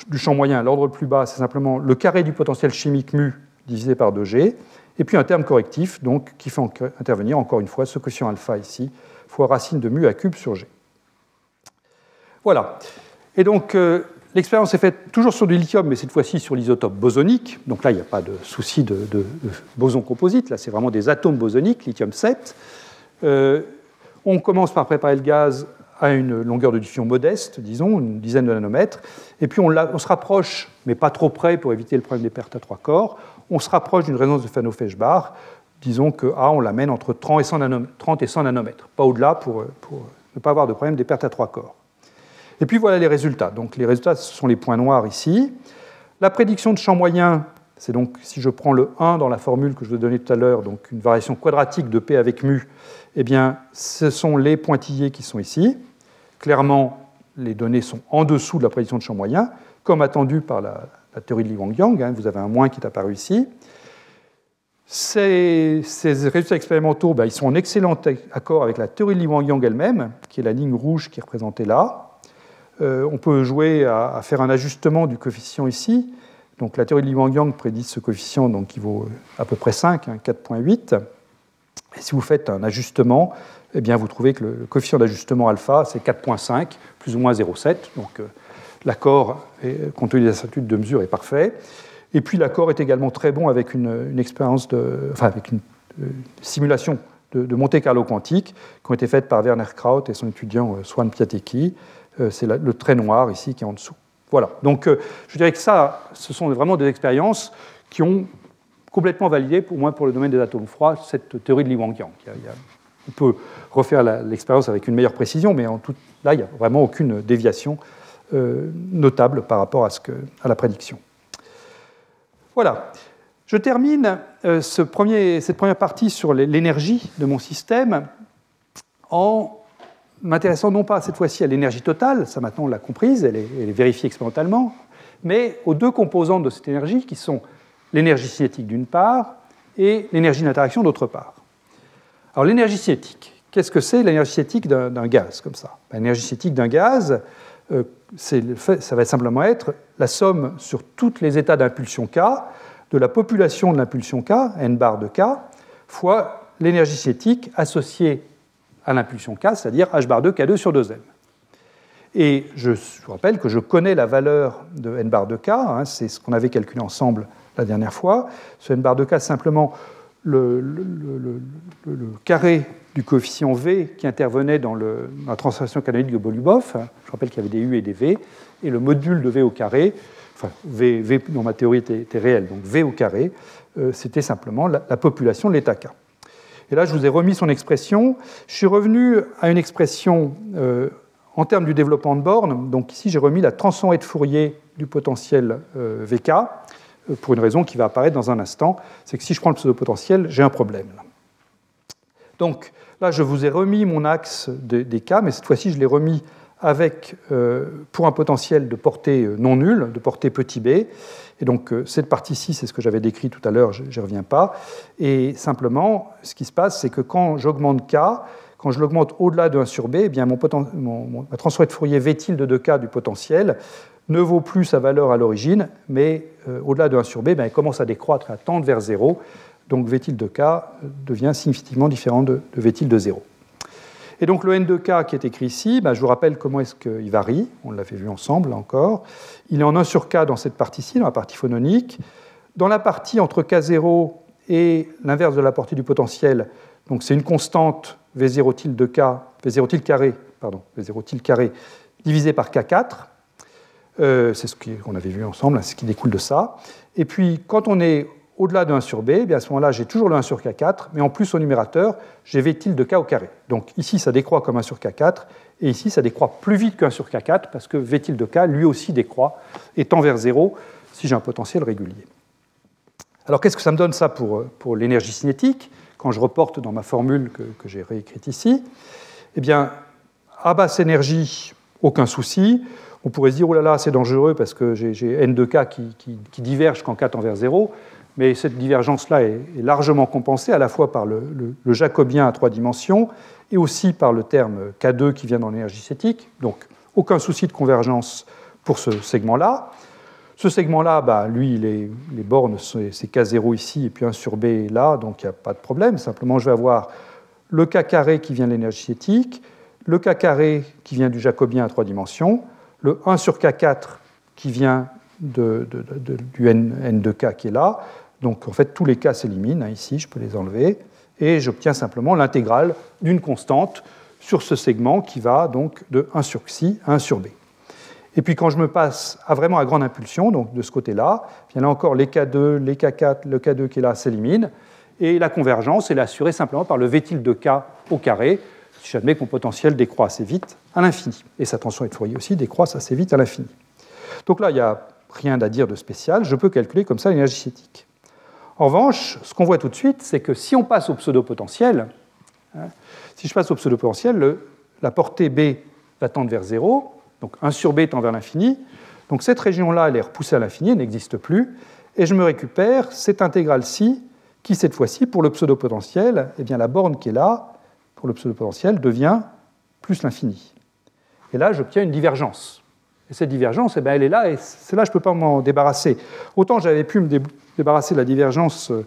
du champ moyen, à l'ordre le plus bas, c'est simplement le carré du potentiel chimique mu divisé par 2g, et puis un terme correctif, donc, qui fait intervenir encore une fois ce quotient alpha ici, fois racine de mu à cube sur g. Voilà. Et donc, euh, L'expérience est faite toujours sur du lithium, mais cette fois-ci sur l'isotope bosonique. Donc là, il n'y a pas de souci de, boson composite. Là, c'est vraiment des atomes bosoniques, lithium 7. Euh, on commence par préparer le gaz à une longueur de diffusion modeste, disons, une dizaine de nanomètres. Et puis on, se rapproche, mais pas trop près pour éviter le problème des pertes à trois corps, on se rapproche d'une résonance de Fano-Feshbach. Disons que A, on l'amène entre 30 et 100 nanomètres, pas au-delà pour ne pas avoir de problème des pertes à trois corps. Et puis voilà les résultats. Donc les résultats, ce sont les points noirs ici. La prédiction de champ moyen, c'est donc si je prends le 1 dans la formule que je vous ai donnée tout à l'heure, donc une variation quadratique de P avec mu, eh bien ce sont les pointillés qui sont ici. Clairement, les données sont en dessous de la prédiction de champ moyen, comme attendu par la, théorie de Li Wang-Yang. Hein. vous avez un moins qui est apparu ici. Ces, résultats expérimentaux, ben, ils sont en excellent accord avec la théorie de Li Wang-Yang elle-même, qui est la ligne rouge qui est représentée là. Euh, on peut jouer à, faire un ajustement du coefficient ici. Donc la théorie de Li Wang-Yang prédit ce coefficient donc, qui vaut à peu près 5, 4.8. Hein, Et si vous faites un ajustement, eh bien, vous trouvez que le coefficient d'ajustement alpha, c'est 4.5, plus ou moins 0,7. Donc euh, l'accord, compte tenu des incertitudes de mesure, est parfait. Et puis l'accord est également très bon avec une, expérience enfin, avec une, euh, simulation de, Monte Carlo quantique qui ont été faites par Werner Kraut et son étudiant Swan Piatekki. Euh, c'est le trait noir ici qui est en dessous. Voilà. Donc euh, je dirais que ça, ce sont vraiment des expériences qui ont complètement validé, au moins pour le domaine des atomes froids, cette théorie de Li Wang-Yang. On peut refaire l'expérience avec une meilleure précision, mais en tout, là, il n'y a vraiment aucune déviation euh, notable par rapport à, ce que, à, la prédiction. Voilà. Je termine cette première partie sur l'énergie de mon système en m'intéressant non pas cette fois-ci à l'énergie totale, ça maintenant on l'a comprise, elle est, vérifiée expérimentalement, mais aux deux composantes de cette énergie qui sont l'énergie cinétique d'une part et l'énergie d'interaction d'autre part. Alors l'énergie cinétique, qu'est-ce que c'est l'énergie cinétique d'un gaz comme ça? Ben, L'énergie cinétique d'un gaz, euh, ça va simplement être la somme sur tous les états d'impulsion K de la population de l'impulsion K, n bar de K, fois l'énergie cinétique associée à l'impulsion K, c'est-à-dire h bar 2 K2 sur 2m. Et je vous rappelle que je connais la valeur de n bar de K, hein, c'est ce qu'on avait calculé ensemble la dernière fois. Ce n bar de K, c'est simplement le, carré du coefficient V qui intervenait dans, la transformation canonique de Bolubov. Je rappelle qu'il y avait des U et des V, et le module de V au carré, enfin V, dans ma théorie était, réel, donc V au carré, euh, c'était simplement la, population de l'état K. Et là, je vous ai remis son expression. Je suis revenu à une expression euh, en termes du développement de borne. Donc ici, j'ai remis la transformée de Fourier du potentiel euh, VK pour une raison qui va apparaître dans un instant. C'est que si je prends le pseudo-potentiel, j'ai un problème. Donc là, je vous ai remis mon axe des cas, mais cette fois-ci, je l'ai remis avec, euh, pour un potentiel de portée euh, non nulle, de portée petit b. Et donc euh, cette partie-ci, c'est ce que j'avais décrit tout à l'heure, je n'y reviens pas. Et simplement, ce qui se passe, c'est que quand j'augmente k, quand je l'augmente au-delà de 1 sur b, eh bien mon, mon, ma transformée de Fourier v tilde de k du potentiel? Ne vaut plus sa valeur à l'origine, mais au-delà de 1 sur b, ben, elle commence à décroître, à tendre vers 0. Donc v tilde de k devient significativement différent de, de v tilde de 0. Et donc le n de k qui est écrit ici, ben, je vous rappelle comment est-ce qu'il varie, on l'avait vu ensemble encore. Il est en 1 sur k dans cette partie-ci, dans la partie phononique. Dans la partie entre k0 et l'inverse de la portée du potentiel, donc c'est une constante v0 tilde de k, v0 tilde carré, pardon, v0 tilde carré divisé par k4. Euh, c'est ce qu'on avait vu ensemble, hein, c'est ce qui découle de ça. Et puis quand on est au-delà de 1 sur b, eh bien à ce moment-là, j'ai toujours le 1 sur k4, mais en plus au numérateur, j'ai v tilde de k au carré. Donc ici, ça décroît comme 1 sur k4, et ici, ça décroît plus vite qu'un sur k4, parce que v tilde de k, lui aussi, décroît et tend vers 0 si j'ai un potentiel régulier. Alors qu'est-ce que ça me donne ça pour, pour l'énergie cinétique Quand je reporte dans ma formule que, j'ai réécrite ici, eh bien, à basse énergie, aucun souci. On pourrait se dire, oh là là, c'est dangereux parce que j'ai n de k qui, qui, qui diverge quand k tend vers 0 mais cette divergence-là est, largement compensée à la fois par le, jacobien à trois dimensions et aussi par le terme K2 qui vient dans l'énergie cinétique. Donc aucun souci de convergence pour ce segment-là. Ce segment-là, bah, lui, les, bornes, c'est K0 ici et puis 1 sur B là, donc il n'y a pas de problème. Simplement, je vais avoir le K carré qui vient de l'énergie cinétique, le K carré qui vient du jacobien à trois dimensions, le 1 sur K4 qui vient de, du n, n de K qui est là, donc en fait, tous les cas s'éliminent. Hein, ici, je peux les enlever. Et j'obtiens simplement l'intégrale d'une constante sur ce segment qui va donc de 1 sur xi à 1 sur b. Et puis quand je me passe à vraiment à grande impulsion, donc de ce côté-là, bien là encore les K2, les K4, le K2 qui est là s'éliminent. Et la convergence est assurée simplement par le V de K au carré, si j'admets que mon potentiel décroît assez vite à l'infini. Et sa tension de Fourier aussi décroît assez vite à l'infini. Donc là, il n'y a rien à dire de spécial. Je peux calculer comme ça l'énergie cinétique. En revanche, ce qu'on voit tout de suite, c'est que si on passe au pseudo-potentiel, hein, si je passe au pseudo-potentiel, la portée B va tendre vers 0, donc 1 sur B tend vers l'infini. Donc cette région-là, elle est repoussée à l'infini, elle n'existe plus, et je me récupère cette intégrale-ci, qui cette fois-ci, pour le pseudo-potentiel, eh bien la borne qui est là, pour le pseudo-potentiel, devient plus l'infini. Et là, j'obtiens une divergence. Et cette divergence, eh bien, elle est là, et c'est là que je ne peux pas m'en débarrasser. Autant j'avais pu me débarrasser de la divergence euh,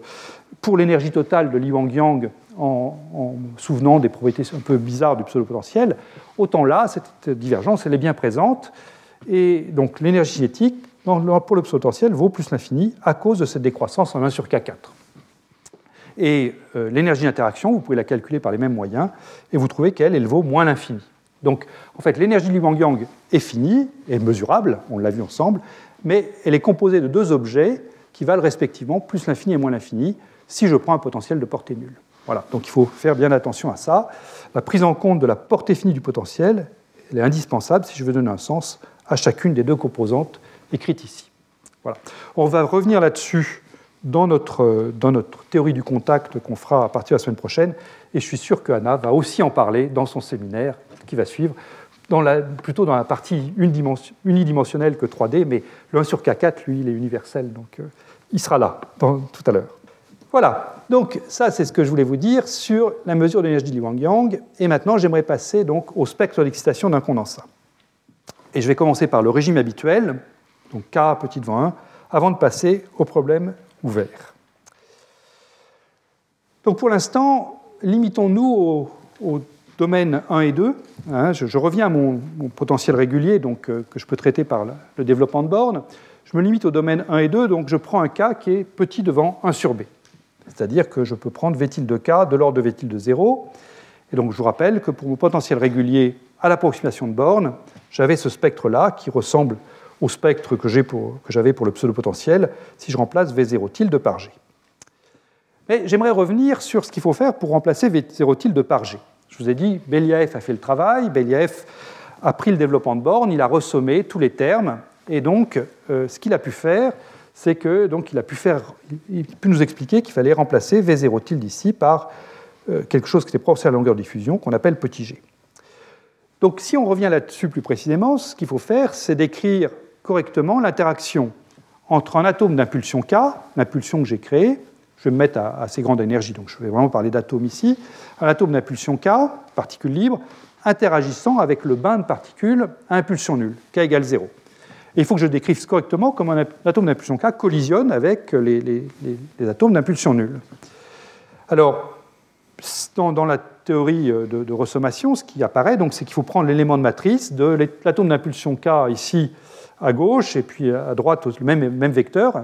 pour l'énergie totale de Li Wang-Yang en, me souvenant des propriétés un peu bizarres du pseudo-potentiel, autant là, cette divergence, elle est bien présente. Et donc l'énergie cinétique, pour le pseudo-potentiel, vaut plus l'infini à cause de cette décroissance en 1 sur K4. Et euh, l'énergie d'interaction, vous pouvez la calculer par les mêmes moyens, et vous trouvez qu'elle, elle vaut moins l'infini. Donc, en fait, l'énergie de Li Wang-Yang est finie, est mesurable, on l'a vu ensemble, mais elle est composée de deux objets qui valent respectivement plus l'infini et moins l'infini si je prends un potentiel de portée nulle. Voilà, donc il faut faire bien attention à ça. La prise en compte de la portée finie du potentiel est indispensable si je veux donner un sens à chacune des deux composantes écrites ici. Voilà. On va revenir là-dessus dans notre, dans notre théorie du contact qu'on fera à partir de la semaine prochaine, et je suis sûr que Anna va aussi en parler dans son séminaire qui va suivre, plutôt dans la partie unidimensionnelle que 3D, mais le 1 sur K4, lui, il est universel, donc euh, il sera là tout à l'heure. Voilà, donc ça c'est ce que je voulais vous dire sur la mesure de l'énergie de Li Wang-Yang. Et maintenant j'aimerais passer donc au spectre d'excitation d'un condensat. Et je vais commencer par le régime habituel, donc K petit devant 1, avant de passer au problème ouvert. Donc pour l'instant, limitons-nous au, domaine 1 et 2. Hein. je, reviens à mon, potentiel régulier donc, euh, que je peux traiter par le développement de borne. Je me limite au domaine 1 et 2, donc je prends un K qui est petit devant 1 sur B. C'est-à-dire que je peux prendre V tilde de K de l'ordre de V tilde de 0. Et donc je vous rappelle que pour mon potentiel régulier à l'approximation de borne, j'avais ce spectre-là qui ressemble au spectre que j'avais pour, pour, le pseudo-potentiel si je remplace V0 tilde par G. Mais j'aimerais revenir sur ce qu'il faut faire pour remplacer V0 tilde par G. Je vous ai dit, Beliaev a fait le travail, Beliaev a pris le développement de borne, il a ressommé tous les termes, et donc euh, ce qu'il a pu faire, c'est que donc il a pu faire, il pu nous expliquer qu'il fallait remplacer V0 tilde ici par euh, quelque chose qui était propre à la longueur de diffusion qu'on appelle petit g. Donc si on revient là-dessus plus précisément, ce qu'il faut faire, c'est d'écrire correctement l'interaction entre un atome d'impulsion K, l'impulsion que j'ai créée, je vais me mettre à assez grande énergie, donc je vais vraiment parler d'atome ici, un atome d'impulsion K, particule libre, interagissant avec le bain de particules à impulsion nulle, K égale 0. Et il faut que je décrive correctement comment un atome d'impulsion K collisionne avec les, atomes d'impulsion nulle. Alors, dans, la théorie de, de, ressommation, ce qui apparaît, c'est qu'il faut prendre l'élément de matrice de l'atome d'impulsion K ici à gauche et puis à droite le même vecteur,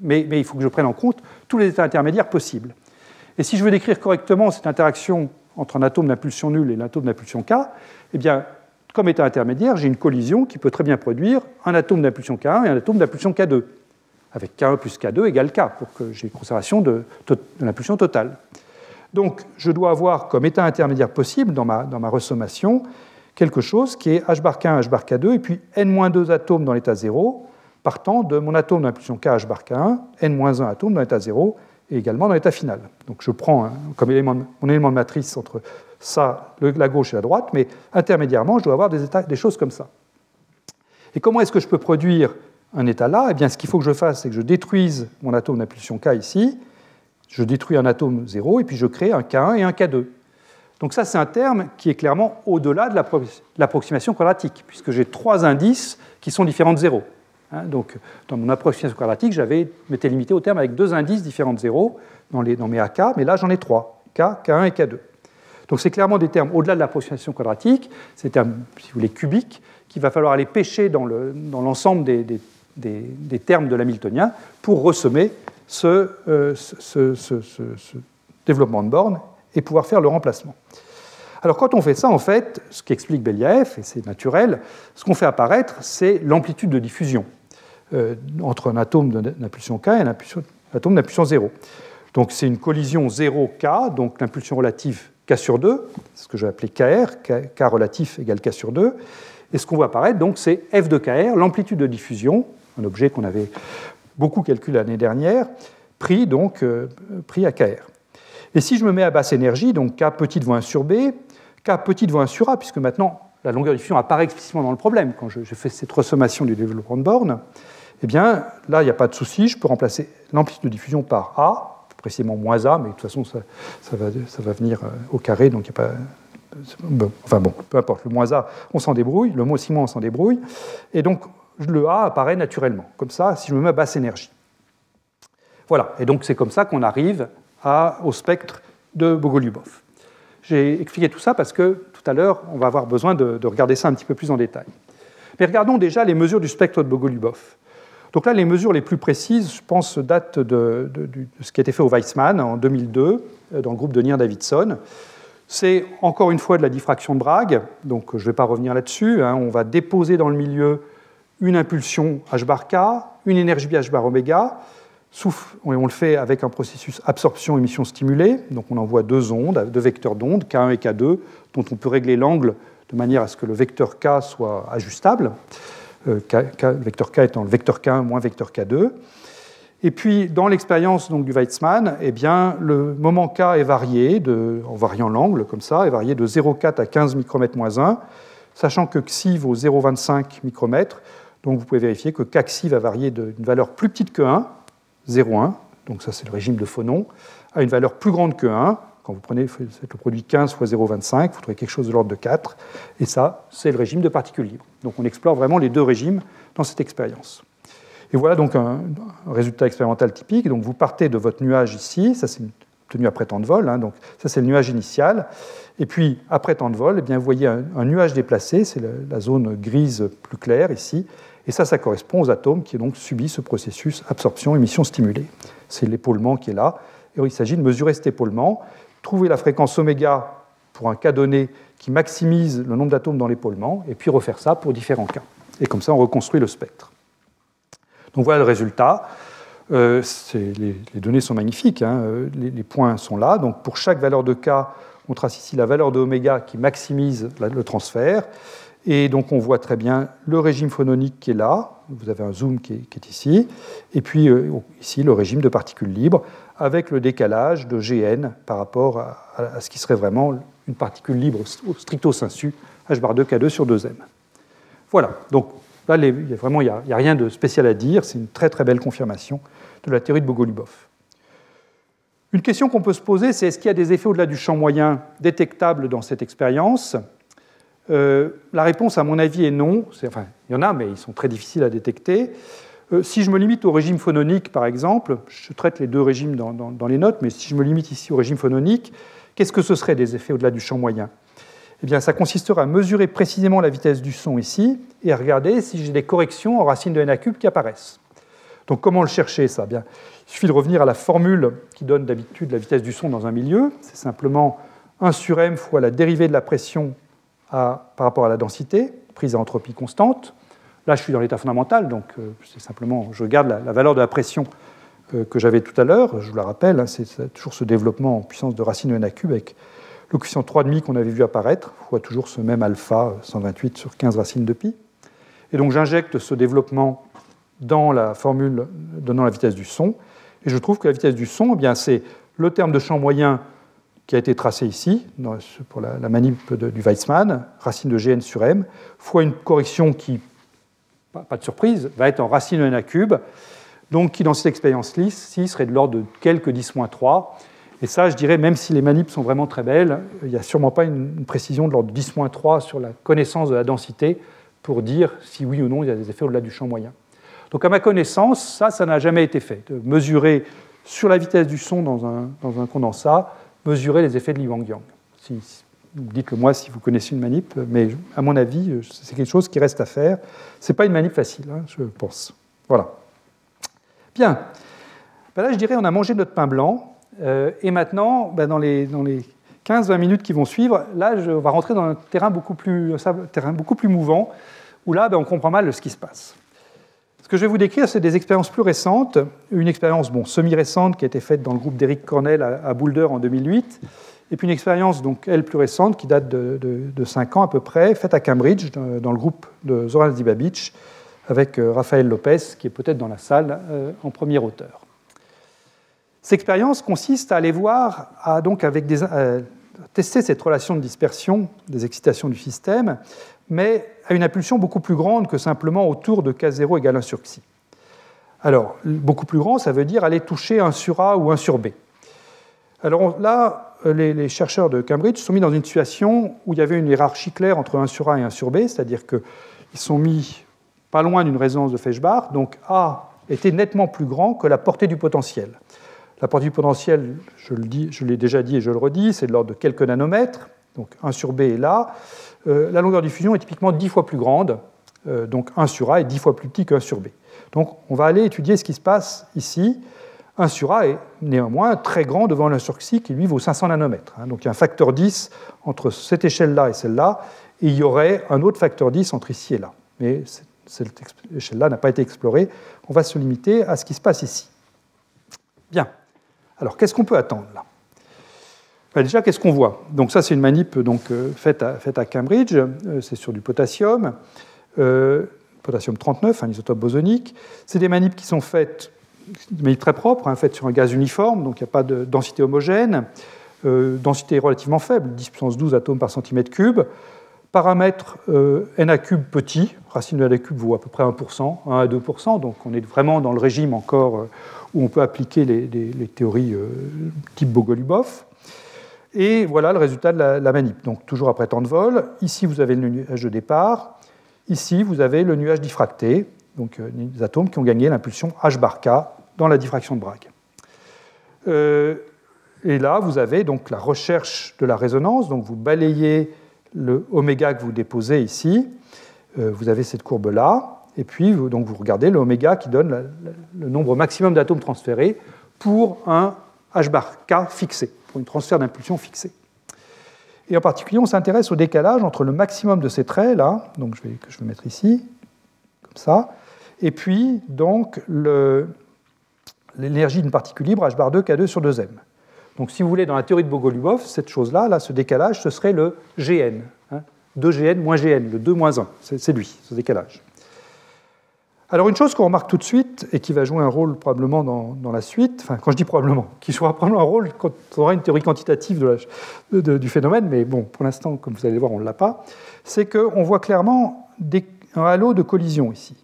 mais, il faut que je prenne en compte tous les états intermédiaires possibles. Et si je veux décrire correctement cette interaction entre un atome d'impulsion nulle et l'atome d'impulsion K, eh bien, comme état intermédiaire, j'ai une collision qui peut très bien produire un atome d'impulsion K1 et un atome d'impulsion K2, avec K1 plus K2 égale K, pour que j'ai une conservation de, l'impulsion totale. Donc, je dois avoir comme état intermédiaire possible dans ma, dans ma ressommation quelque chose qui est H bar K1, H bar K2, et puis N-2 atomes dans l'état 0, partant de mon atome d'impulsion K, H bar K1, N-1 atomes dans l'état 0, et également dans l'état final. Donc je prends comme élément, mon élément de matrice entre ça, la gauche et la droite, mais intermédiairement, je dois avoir des choses comme ça. Et comment est-ce que je peux produire un état là? Eh bien, ce qu'il faut que je fasse, c'est que je détruise mon atome d'impulsion K ici, je détruis un atome 0, et puis je crée un K1 et un K2. Donc ça, c'est un terme qui est clairement au-delà de l'approximation quadratique, puisque j'ai trois indices qui sont différents de 0. Hein, donc, dans mon approximation quadratique, j'avais m'étais limité au terme avec deux indices différents de 0 dans, les, mes AK, mais là, j'en ai trois, K, K1 et K2. Donc c'est clairement des termes au-delà de l'approximation quadratique, c'est des termes, si vous voulez, cubiques, qu'il va falloir aller pêcher dans l'ensemble des, termes de l'hamiltonien pour ressommer ce, euh, ce, développement de borne et pouvoir faire le remplacement. Alors quand on fait ça, en fait, ce qu'explique Beliaev, et c'est naturel, ce qu'on fait apparaître, c'est l'amplitude de diffusion euh, entre un atome d'impulsion K et un atome d'impulsion 0. Donc c'est une collision 0K, donc l'impulsion relative K sur 2, ce que je vais appeler KR, K, relatif égale K sur 2. Et ce qu'on voit apparaître, donc, c'est F de KR, l'amplitude de diffusion, un objet qu'on avait beaucoup calculé l'année dernière, pris, donc, euh, pris à KR. Et si je me mets à basse énergie, donc K petit devant 1 sur B, K petit devant 1 sur A, puisque maintenant la longueur de diffusion apparaît explicitement dans le problème quand je, fais cette ressommation du développement de borne, eh bien là, il n'y a pas de souci, je peux remplacer l'amplitude de diffusion par A, précisément moins A, mais de toute façon, ça, va, venir euh, au carré, donc il n'y a pas. enfin bon, peu importe, le moins A, on s'en débrouille, le moins aussi moins, on s'en débrouille. Et donc, le A apparaît naturellement, comme ça, si je me mets à basse énergie. Voilà, et donc c'est comme ça qu'on arrive au spectre de Bogoliubov. J'ai expliqué tout ça parce que tout à l'heure, on va avoir besoin de, de, regarder ça un petit peu plus en détail. Mais regardons déjà les mesures du spectre de Bogoliubov. Donc là, les mesures les plus précises, je pense, datent de, ce qui a été fait au Weizmann en 2002, euh, dans le groupe de Nier-Davidson. C'est encore une fois de la diffraction de Bragg, donc je ne vais pas revenir là-dessus. Hein. On va déposer dans le milieu une impulsion h bar k, une énergie h bar oméga, et on le fait avec un processus absorption-émission stimulée. Donc on envoie deux ondes, deux vecteurs d'ondes, K1 et K2, dont on peut régler l'angle de manière à ce que le vecteur K soit ajustable. Euh, vecteur K étant le vecteur K1 moins vecteur K2. Et puis, dans l'expérience du Weizmann, eh bien, le moment K est varié, en variant l'angle comme ça, est varié de 0,4 à 15 micromètres moins 1, sachant que Xi vaut 0,25 micromètres. Donc vous pouvez vérifier que K Xi va varier d'une valeur plus petite que 1, 0,1, donc ça c'est le régime de phonon, à une valeur plus grande que 1. Quand vous prenez le produit 15 fois 0,25, vous trouvez quelque chose de l'ordre de 4. Et ça, c'est le régime de particules libres. Donc on explore vraiment les deux régimes dans cette expérience. Et voilà donc un, résultat expérimental typique. Donc vous partez de votre nuage ici, ça c'est tenu après temps de vol, hein. donc ça c'est le nuage initial. Et puis après temps de vol, eh bien, vous voyez un, nuage déplacé, c'est la, zone grise plus claire ici, et ça, ça correspond aux atomes qui ont donc subi ce processus absorption-émission stimulée. C'est l'épaulement qui est là. Et il s'agit de mesurer cet épaulement, trouver la fréquence oméga pour un cas donné qui maximise le nombre d'atomes dans l'épaulement, et puis refaire ça pour différents cas. Et comme ça, on reconstruit le spectre. Donc voilà le résultat. Euh, les, données sont magnifiques, hein. les, points sont là. Donc pour chaque valeur de K, on trace ici la valeur de oméga qui maximise le transfert. Et donc on voit très bien le régime phononique qui est là, vous avez un zoom qui est, ici, et puis euh, ici le régime de particules libres, avec le décalage de Gn par rapport à, ce qui serait vraiment une particule libre stricto sensu, h bar 2 K2 sur 2m. Voilà, donc là a vraiment il n'y a, rien de spécial à dire, c'est une très très belle confirmation de la théorie de Bogolubov. Une question qu'on peut se poser, c'est est-ce qu'il y a des effets au-delà du champ moyen détectables dans cette expérience? Euh, la réponse, à mon avis, est non. enfin, il y en a, mais ils sont très difficiles à détecter. Euh, si je me limite au régime phononique, par exemple, je traite les deux régimes dans, les notes, mais si je me limite ici au régime phononique, qu'est-ce que ce serait des effets au-delà du champ moyen? Eh bien, ça consisterait à mesurer précisément la vitesse du son ici et à regarder si j'ai des corrections en racine de n cube qui apparaissent. Donc, comment le chercher, ça? Bien, Il suffit de revenir à la formule qui donne d'habitude la vitesse du son dans un milieu. C'est simplement 1 sur m fois la dérivée de la pression par rapport à la densité, prise à entropie constante. Là, je suis dans l'état fondamental, donc euh, c'est simplement, je garde la, valeur de la pression euh, que j'avais tout à l'heure. Je vous la rappelle, hein, c'est toujours ce développement en puissance de racine de n à cube avec le coefficient 3,5 qu'on avait vu apparaître, fois toujours ce même alpha 128 sur 15 racines de pi. Et donc j'injecte ce développement dans la formule donnant la vitesse du son, et je trouve que la vitesse du son, eh c'est le terme de champ moyen qui a été tracé ici, pour la, manip du Weizmann, racine de Gn sur m, fois une correction qui, pas, de surprise, va être en racine de n à cube, donc qui dans cette expérience-ci serait de l'ordre de quelques 10-3. Et ça, je dirais, même si les manips sont vraiment très belles, il n'y a sûrement pas une, précision de l'ordre de 10-3 sur la connaissance de la densité pour dire si oui ou non il y a des effets au-delà du champ moyen. Donc à ma connaissance, ça, ça n'a jamais été fait. De mesurer sur la vitesse du son dans un, dans un condensat mesurer les effets de Li Wang Yang. Dites-le moi si vous connaissez une manip, mais à mon avis, c'est quelque chose qui reste à faire. Ce n'est pas une manip facile, hein, je pense. Voilà. Bien. Ben là, je dirais, on a mangé notre pain blanc. Euh, et maintenant, ben dans les, dans les 15-20 minutes qui vont suivre, là, on va rentrer dans un terrain beaucoup plus, beaucoup plus mouvant, où là, ben, on comprend mal ce qui se passe. Ce que je vais vous décrire, c'est des expériences plus récentes. Une expérience bon, semi-récente qui a été faite dans le groupe d'Eric Cornell à, Boulder en 2008, et puis une expérience, donc, elle, plus récente, qui date de, de, 5 ans à peu près, faite à Cambridge, dans, le groupe de Zoran Zibabic, avec euh, Raphaël Lopez, qui est peut-être dans la salle euh, en premier auteur. Cette expérience consiste à aller voir, à, donc avec des, tester cette relation de dispersion des excitations du système, mais à une impulsion beaucoup plus grande que simplement autour de K0 égale 1 sur Xi. Alors, beaucoup plus grand, ça veut dire aller toucher 1 sur A ou 1 sur B. Alors là, les, chercheurs de Cambridge sont mis dans une situation où il y avait une hiérarchie claire entre 1 sur A et 1 sur B, c'est-à-dire qu'ils sont mis pas loin d'une résonance de Feshbach, donc A était nettement plus grand que la portée du potentiel. La portée du potentiel, je l'ai déjà dit et je le redis, c'est de l'ordre de quelques nanomètres, donc 1 sur B est là. Euh, la longueur de diffusion est typiquement 10 fois plus grande, euh, donc 1 sur A est 10 fois plus petit que 1 sur B. Donc on va aller étudier ce qui se passe ici. 1 sur A est néanmoins très grand devant 1 sur Xi qui lui vaut 500 nanomètres. Hein. Donc il y a un facteur 10 entre cette échelle-là et celle-là, et il y aurait un autre facteur 10 entre ici et là. Mais cette échelle-là n'a pas été explorée. On va se limiter à ce qui se passe ici. Bien. Alors qu'est-ce qu'on peut attendre là? Bah, déjà, qu'est-ce qu'on voit? Donc ça, c'est une manip donc, euh, faite, à, Cambridge, euh, c'est sur du potassium, euh, potassium 39, un isotope bosonique. C'est des manips qui sont faites, des manips très propres, hein, faites sur un gaz uniforme, donc il n'y a pas de densité homogène, densité relativement faible, 10 puissance 12 atomes par centimètre cube. paramètre n cube petit, racine de n cube vaut à peu près 1%, 1 à 2%, donc on est vraiment dans le régime encore où on peut appliquer les, théories euh, type Bogolubov. Et voilà le résultat de la, manip. Donc toujours après temps de vol, ici vous avez le nuage de départ, ici vous avez le nuage diffracté, donc des atomes qui ont gagné l'impulsion h bar k dans la diffraction de Bragg. et là, vous avez donc la recherche de la résonance, donc vous balayez le oméga que vous déposez ici, euh, vous avez cette courbe-là, et puis vous, donc vous regardez le oméga qui donne le nombre maximum d'atomes transférés pour un h bar k fixé, pour une transfert d'impulsion fixée. Et en particulier, on s'intéresse au décalage entre le maximum de ces traits, là, donc je vais, que je vais mettre ici, comme ça, et puis donc l'énergie d'une particule libre h bar 2 k2 sur 2m. Donc si vous voulez, dans la théorie de Bogolubov, cette chose-là, là, ce décalage, ce serait le Gn. 2Gn hein. moins Gn, le 2 moins 1. C'est lui, ce décalage. Alors une chose qu'on remarque tout de suite, et qui va jouer un rôle probablement dans, la suite, enfin quand je dis probablement, qui jouera probablement un rôle quand on aura une théorie quantitative du phénomène, mais bon, pour l'instant, comme vous allez voir, on ne l'a pas, c'est qu'on voit clairement un halo de collision ici.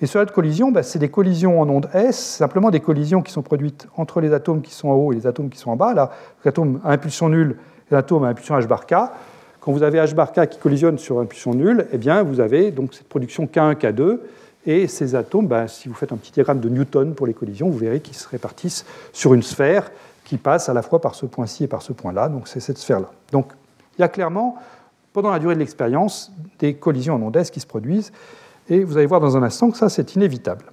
Et ce de collision, bah, c'est des collisions en onde S, simplement des collisions qui sont produites entre les atomes qui sont en haut et les atomes qui sont en bas. Là, l'atome à impulsion nulle et l'atome à impulsion H bar K. Quand vous avez H bar K qui collisionne sur impulsion nulle, eh bien, vous avez donc cette production K1, K2. Et ces atomes, bah, si vous faites un petit diagramme de Newton pour les collisions, vous verrez qu'ils se répartissent sur une sphère qui passe à la fois par ce point-ci et par ce point-là. Donc c'est cette sphère-là. Donc il y a clairement, pendant la durée de l'expérience, des collisions en ondes qui se produisent. Et vous allez voir dans un instant que ça, c'est inévitable.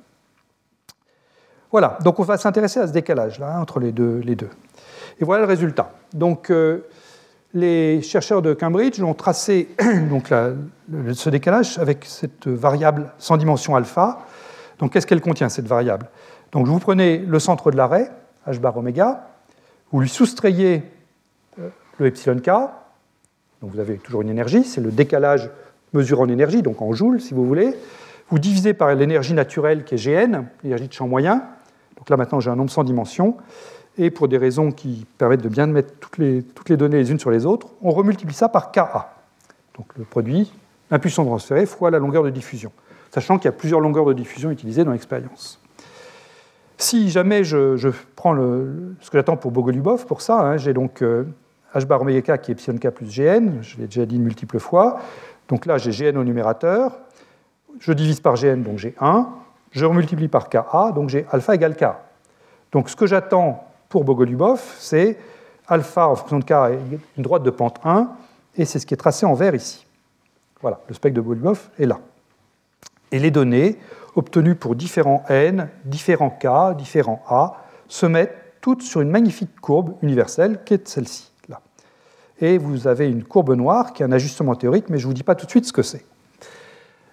Voilà, donc on va s'intéresser à ce décalage-là hein, entre les deux, les deux. Et voilà le résultat. Donc euh, les chercheurs de Cambridge ont tracé donc, ce décalage avec cette variable sans dimension alpha. Donc qu'est-ce qu'elle contient, cette variable? Donc vous prenez le centre de l'arrêt, h bar oméga, vous lui soustrayez euh, le epsilon k, donc vous avez toujours une énergie, c'est le décalage mesure en énergie, donc en joules si vous voulez. Vous divisez par l'énergie naturelle qui est Gn, l'énergie de champ moyen. Donc là maintenant j'ai un nombre sans dimension. Et pour des raisons qui permettent de bien mettre toutes les, données les unes sur les autres, on remultiplie ça par Ka. Donc le produit, l'impulsion transférée fois la longueur de diffusion. Sachant qu'il y a plusieurs longueurs de diffusion utilisées dans l'expérience. Si jamais je, prends le, ce que j'attends pour Bogolubov, pour ça, hein, j'ai donc euh, h bar oméga k qui est epsilon k plus gn, je l'ai déjà dit une multiple fois. Donc là, j'ai Gn au numérateur, je divise par Gn, donc j'ai 1, je multiplie par Ka, donc j'ai alpha égale K. Donc ce que j'attends pour Bogolubov, c'est alpha en fonction de K une droite de pente 1, et c'est ce qui est tracé en vert ici. Voilà, le spectre de Bogolubov est là. Et les données obtenues pour différents n, différents k, différents a, se mettent toutes sur une magnifique courbe universelle qui est celle-ci et vous avez une courbe noire qui est un ajustement théorique, mais je ne vous dis pas tout de suite ce que c'est.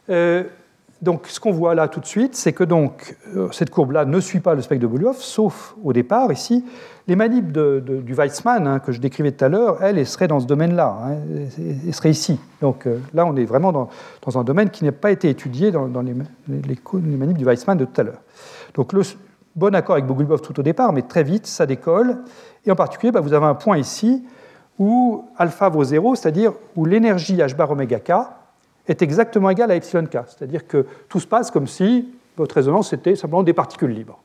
Euh, donc, ce qu'on voit là tout de suite, c'est que donc, euh, cette courbe-là ne suit pas le spectre de Boliov, sauf au départ, ici, les manips du Weizmann hein, que je décrivais tout à l'heure, elles, seraient dans ce domaine-là, hein, elles seraient ici. Donc euh, là, on est vraiment dans, un domaine qui n'a pas été étudié dans, les, les, du Weizmann de tout à l'heure. Donc le bon accord avec Bogolubov tout au départ, mais très vite, ça décolle. Et en particulier, bah, vous avez un point ici où alpha vaut 0, c'est-à-dire où l'énergie h bar oméga k est exactement égale à epsilon k. C'est-à-dire que tout se passe comme si votre résonance était simplement des particules libres.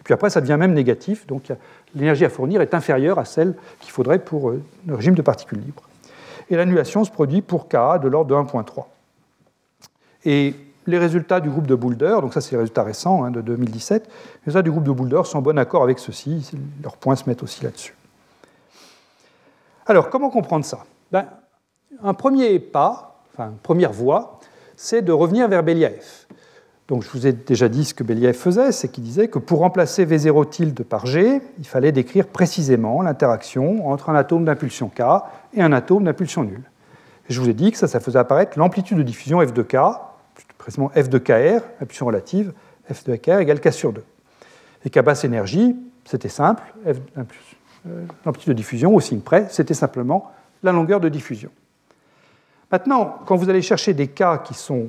Et puis après, ça devient même négatif, donc l'énergie à fournir est inférieure à celle qu'il faudrait pour euh, le régime de particules libres. Et l'annulation se produit pour Ka de l'ordre de 1.3. Et les résultats du groupe de Boulder, donc ça c'est les résultats récents hein, de 2017, les résultats du groupe de Boulder sont en bon accord avec ceci, leurs points se mettent aussi là-dessus. Alors, comment comprendre ça? Ben, Un premier pas, enfin, première voie, c'est de revenir vers Beliaev. Donc, je vous ai déjà dit ce que Beliaev faisait, c'est qu'il disait que pour remplacer V0 tilde par G, il fallait décrire précisément l'interaction entre un atome d'impulsion K et un atome d'impulsion nulle. je vous ai dit que ça, ça faisait apparaître l'amplitude de diffusion F de K, précisément F de KR, impulsion relative, F de KR égale K sur 2. Et qu'à basse énergie, c'était simple, euh, l'amplitude de diffusion au signe près, c'était simplement la longueur de diffusion. Maintenant, quand vous allez chercher des cas qui sont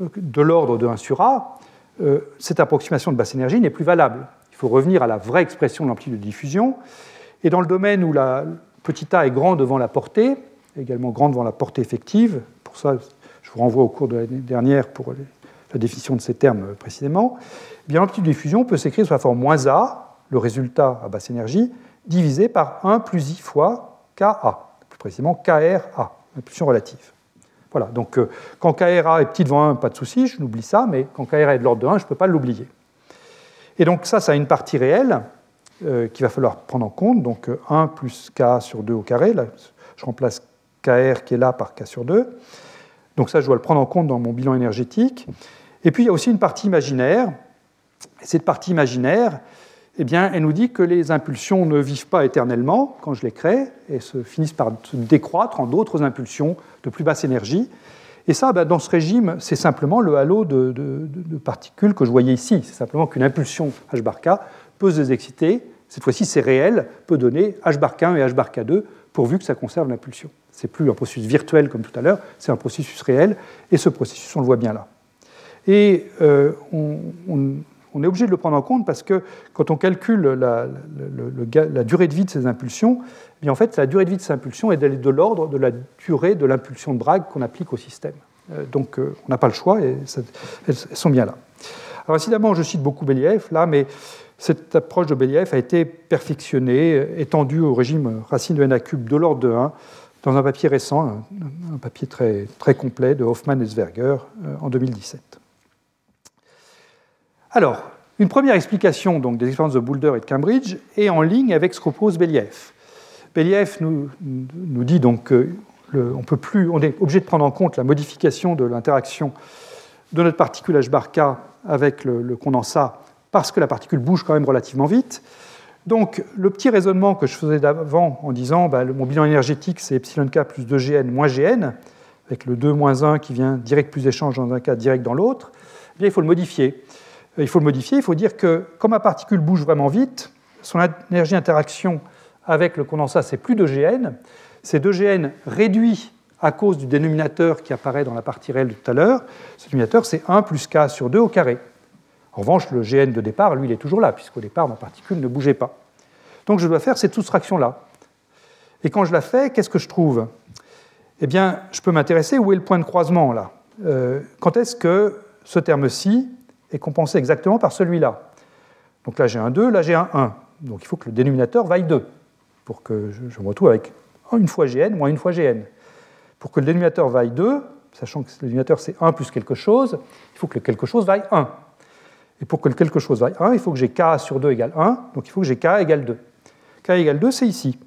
de l'ordre de 1 sur A, euh, cette approximation de basse énergie n'est plus valable. Il faut revenir à la vraie expression de l'amplitude de diffusion. Et dans le domaine où la petite a est grand devant la portée, également grand devant la portée effective, pour ça, je vous renvoie au cours de l'année dernière pour la définition de ces termes précisément. Eh l'amplitude de diffusion peut s'écrire sous la forme moins A, le résultat à basse énergie, divisé par 1 plus I fois KA, plus précisément KRA, l'impulsion relative. Donc euh, quand KRA est petit devant 1, pas de souci, je n'oublie ça, mais quand KRA est de l'ordre de 1, je ne peux pas l'oublier. Et donc ça, ça a une partie réelle euh, qu'il va falloir prendre en compte, donc 1 euh, plus K sur 2 au carré, là, je remplace KR qui est là par K sur 2. Donc ça, je dois le prendre en compte dans mon bilan énergétique. Et puis il y a aussi une partie imaginaire. Et cette partie imaginaire, eh bien, elle nous dit que les impulsions ne vivent pas éternellement quand je les crée et se finissent par se décroître en d'autres impulsions de plus basse énergie. Et ça, ben, dans ce régime, c'est simplement le halo de, particules que je voyais ici. C'est simplement qu'une impulsion h bar k peut se désexciter. Cette fois-ci, c'est réel, peut donner h bar k1 et h bar k2 pourvu que ça conserve l'impulsion. C'est plus un processus virtuel comme tout à l'heure, c'est un processus réel. Et ce processus, on le voit bien là. Et euh, on est obligé de le prendre en compte parce que quand on calcule la, durée de vie de ces impulsions, eh bien en fait, la durée de vie de ces impulsions est de l'ordre de la durée de l'impulsion de Bragg qu'on applique au système. Euh, donc euh, on n'a pas le choix et elles sont bien là. Alors évidemment, je cite beaucoup Believ là, mais cette approche de Believ a été perfectionnée, étendue au régime racine de n cube de l'ordre de 1 dans un papier récent, un, papier très, très complet de Hoffman et Zwerger euh, en 2017. Alors, une première explication donc, des expériences de Boulder et de Cambridge est en ligne avec ce que propose Believ. Nous, dit donc qu'on on est obligé de prendre en compte la modification de l'interaction de notre particule H avec le, condensat parce que la particule bouge quand même relativement vite. Donc, le petit raisonnement que je faisais d'avant en disant bah, mon bilan énergétique c'est epsilon k plus 2gn moins gn, avec le 2 moins 1 qui vient direct plus échange dans un cas, direct dans l'autre, eh il faut le modifier. Euh, il faut le modifier, il faut dire que comme ma particule bouge vraiment vite, son énergie d'interaction avec le condensat, c'est plus de Gn. C'est 2Gn réduit à cause du dénominateur qui apparaît dans la partie réelle de tout à l'heure. Ce dénominateur, c'est 1 plus k sur 2 au carré. En revanche, le Gn de départ, lui, il est toujours là, puisqu'au départ, ma particule ne bougeait pas. Donc je dois faire cette soustraction-là. Et quand je la fais, qu'est-ce que je trouve? Eh bien, je peux m'intéresser où est le point de croisement, là. Euh, quand est-ce que ce terme-ci est compensé exactement par celui-là. Donc là j'ai un 2, là j'ai un 1. Donc il faut que le dénominateur vaille 2 pour que je, me retrouve avec une fois gn moins une fois gn. Pour que le dénominateur vaille 2, sachant que le dénominateur c'est 1 plus quelque chose, il faut que le quelque chose vaille 1. Et pour que le quelque chose vaille 1, il faut que j'ai k sur 2 égale 1, donc il faut que j'ai k égale 2. k égale 2, c'est ici.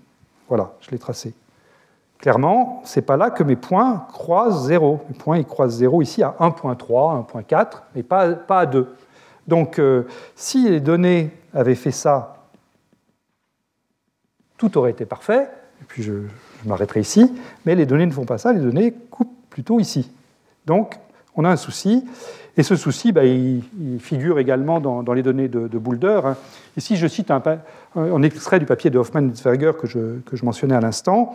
Voilà, je l'ai tracé. Clairement, ce n'est pas là que mes points croisent 0. Mes points ils croisent 0 ici à 1.3, 1.4, mais pas, pas à 2. Donc, euh, si les données avaient fait ça, tout aurait été parfait, et puis je, m'arrêterai ici, mais les données ne font pas ça, les données coupent plutôt ici. Donc, on a un souci, et ce souci, bah, il, figure également dans, les données de, Boulder. Hein. Ici, je cite un, un, extrait du papier de Hoffman-Zwerger que je, que je mentionnais à l'instant.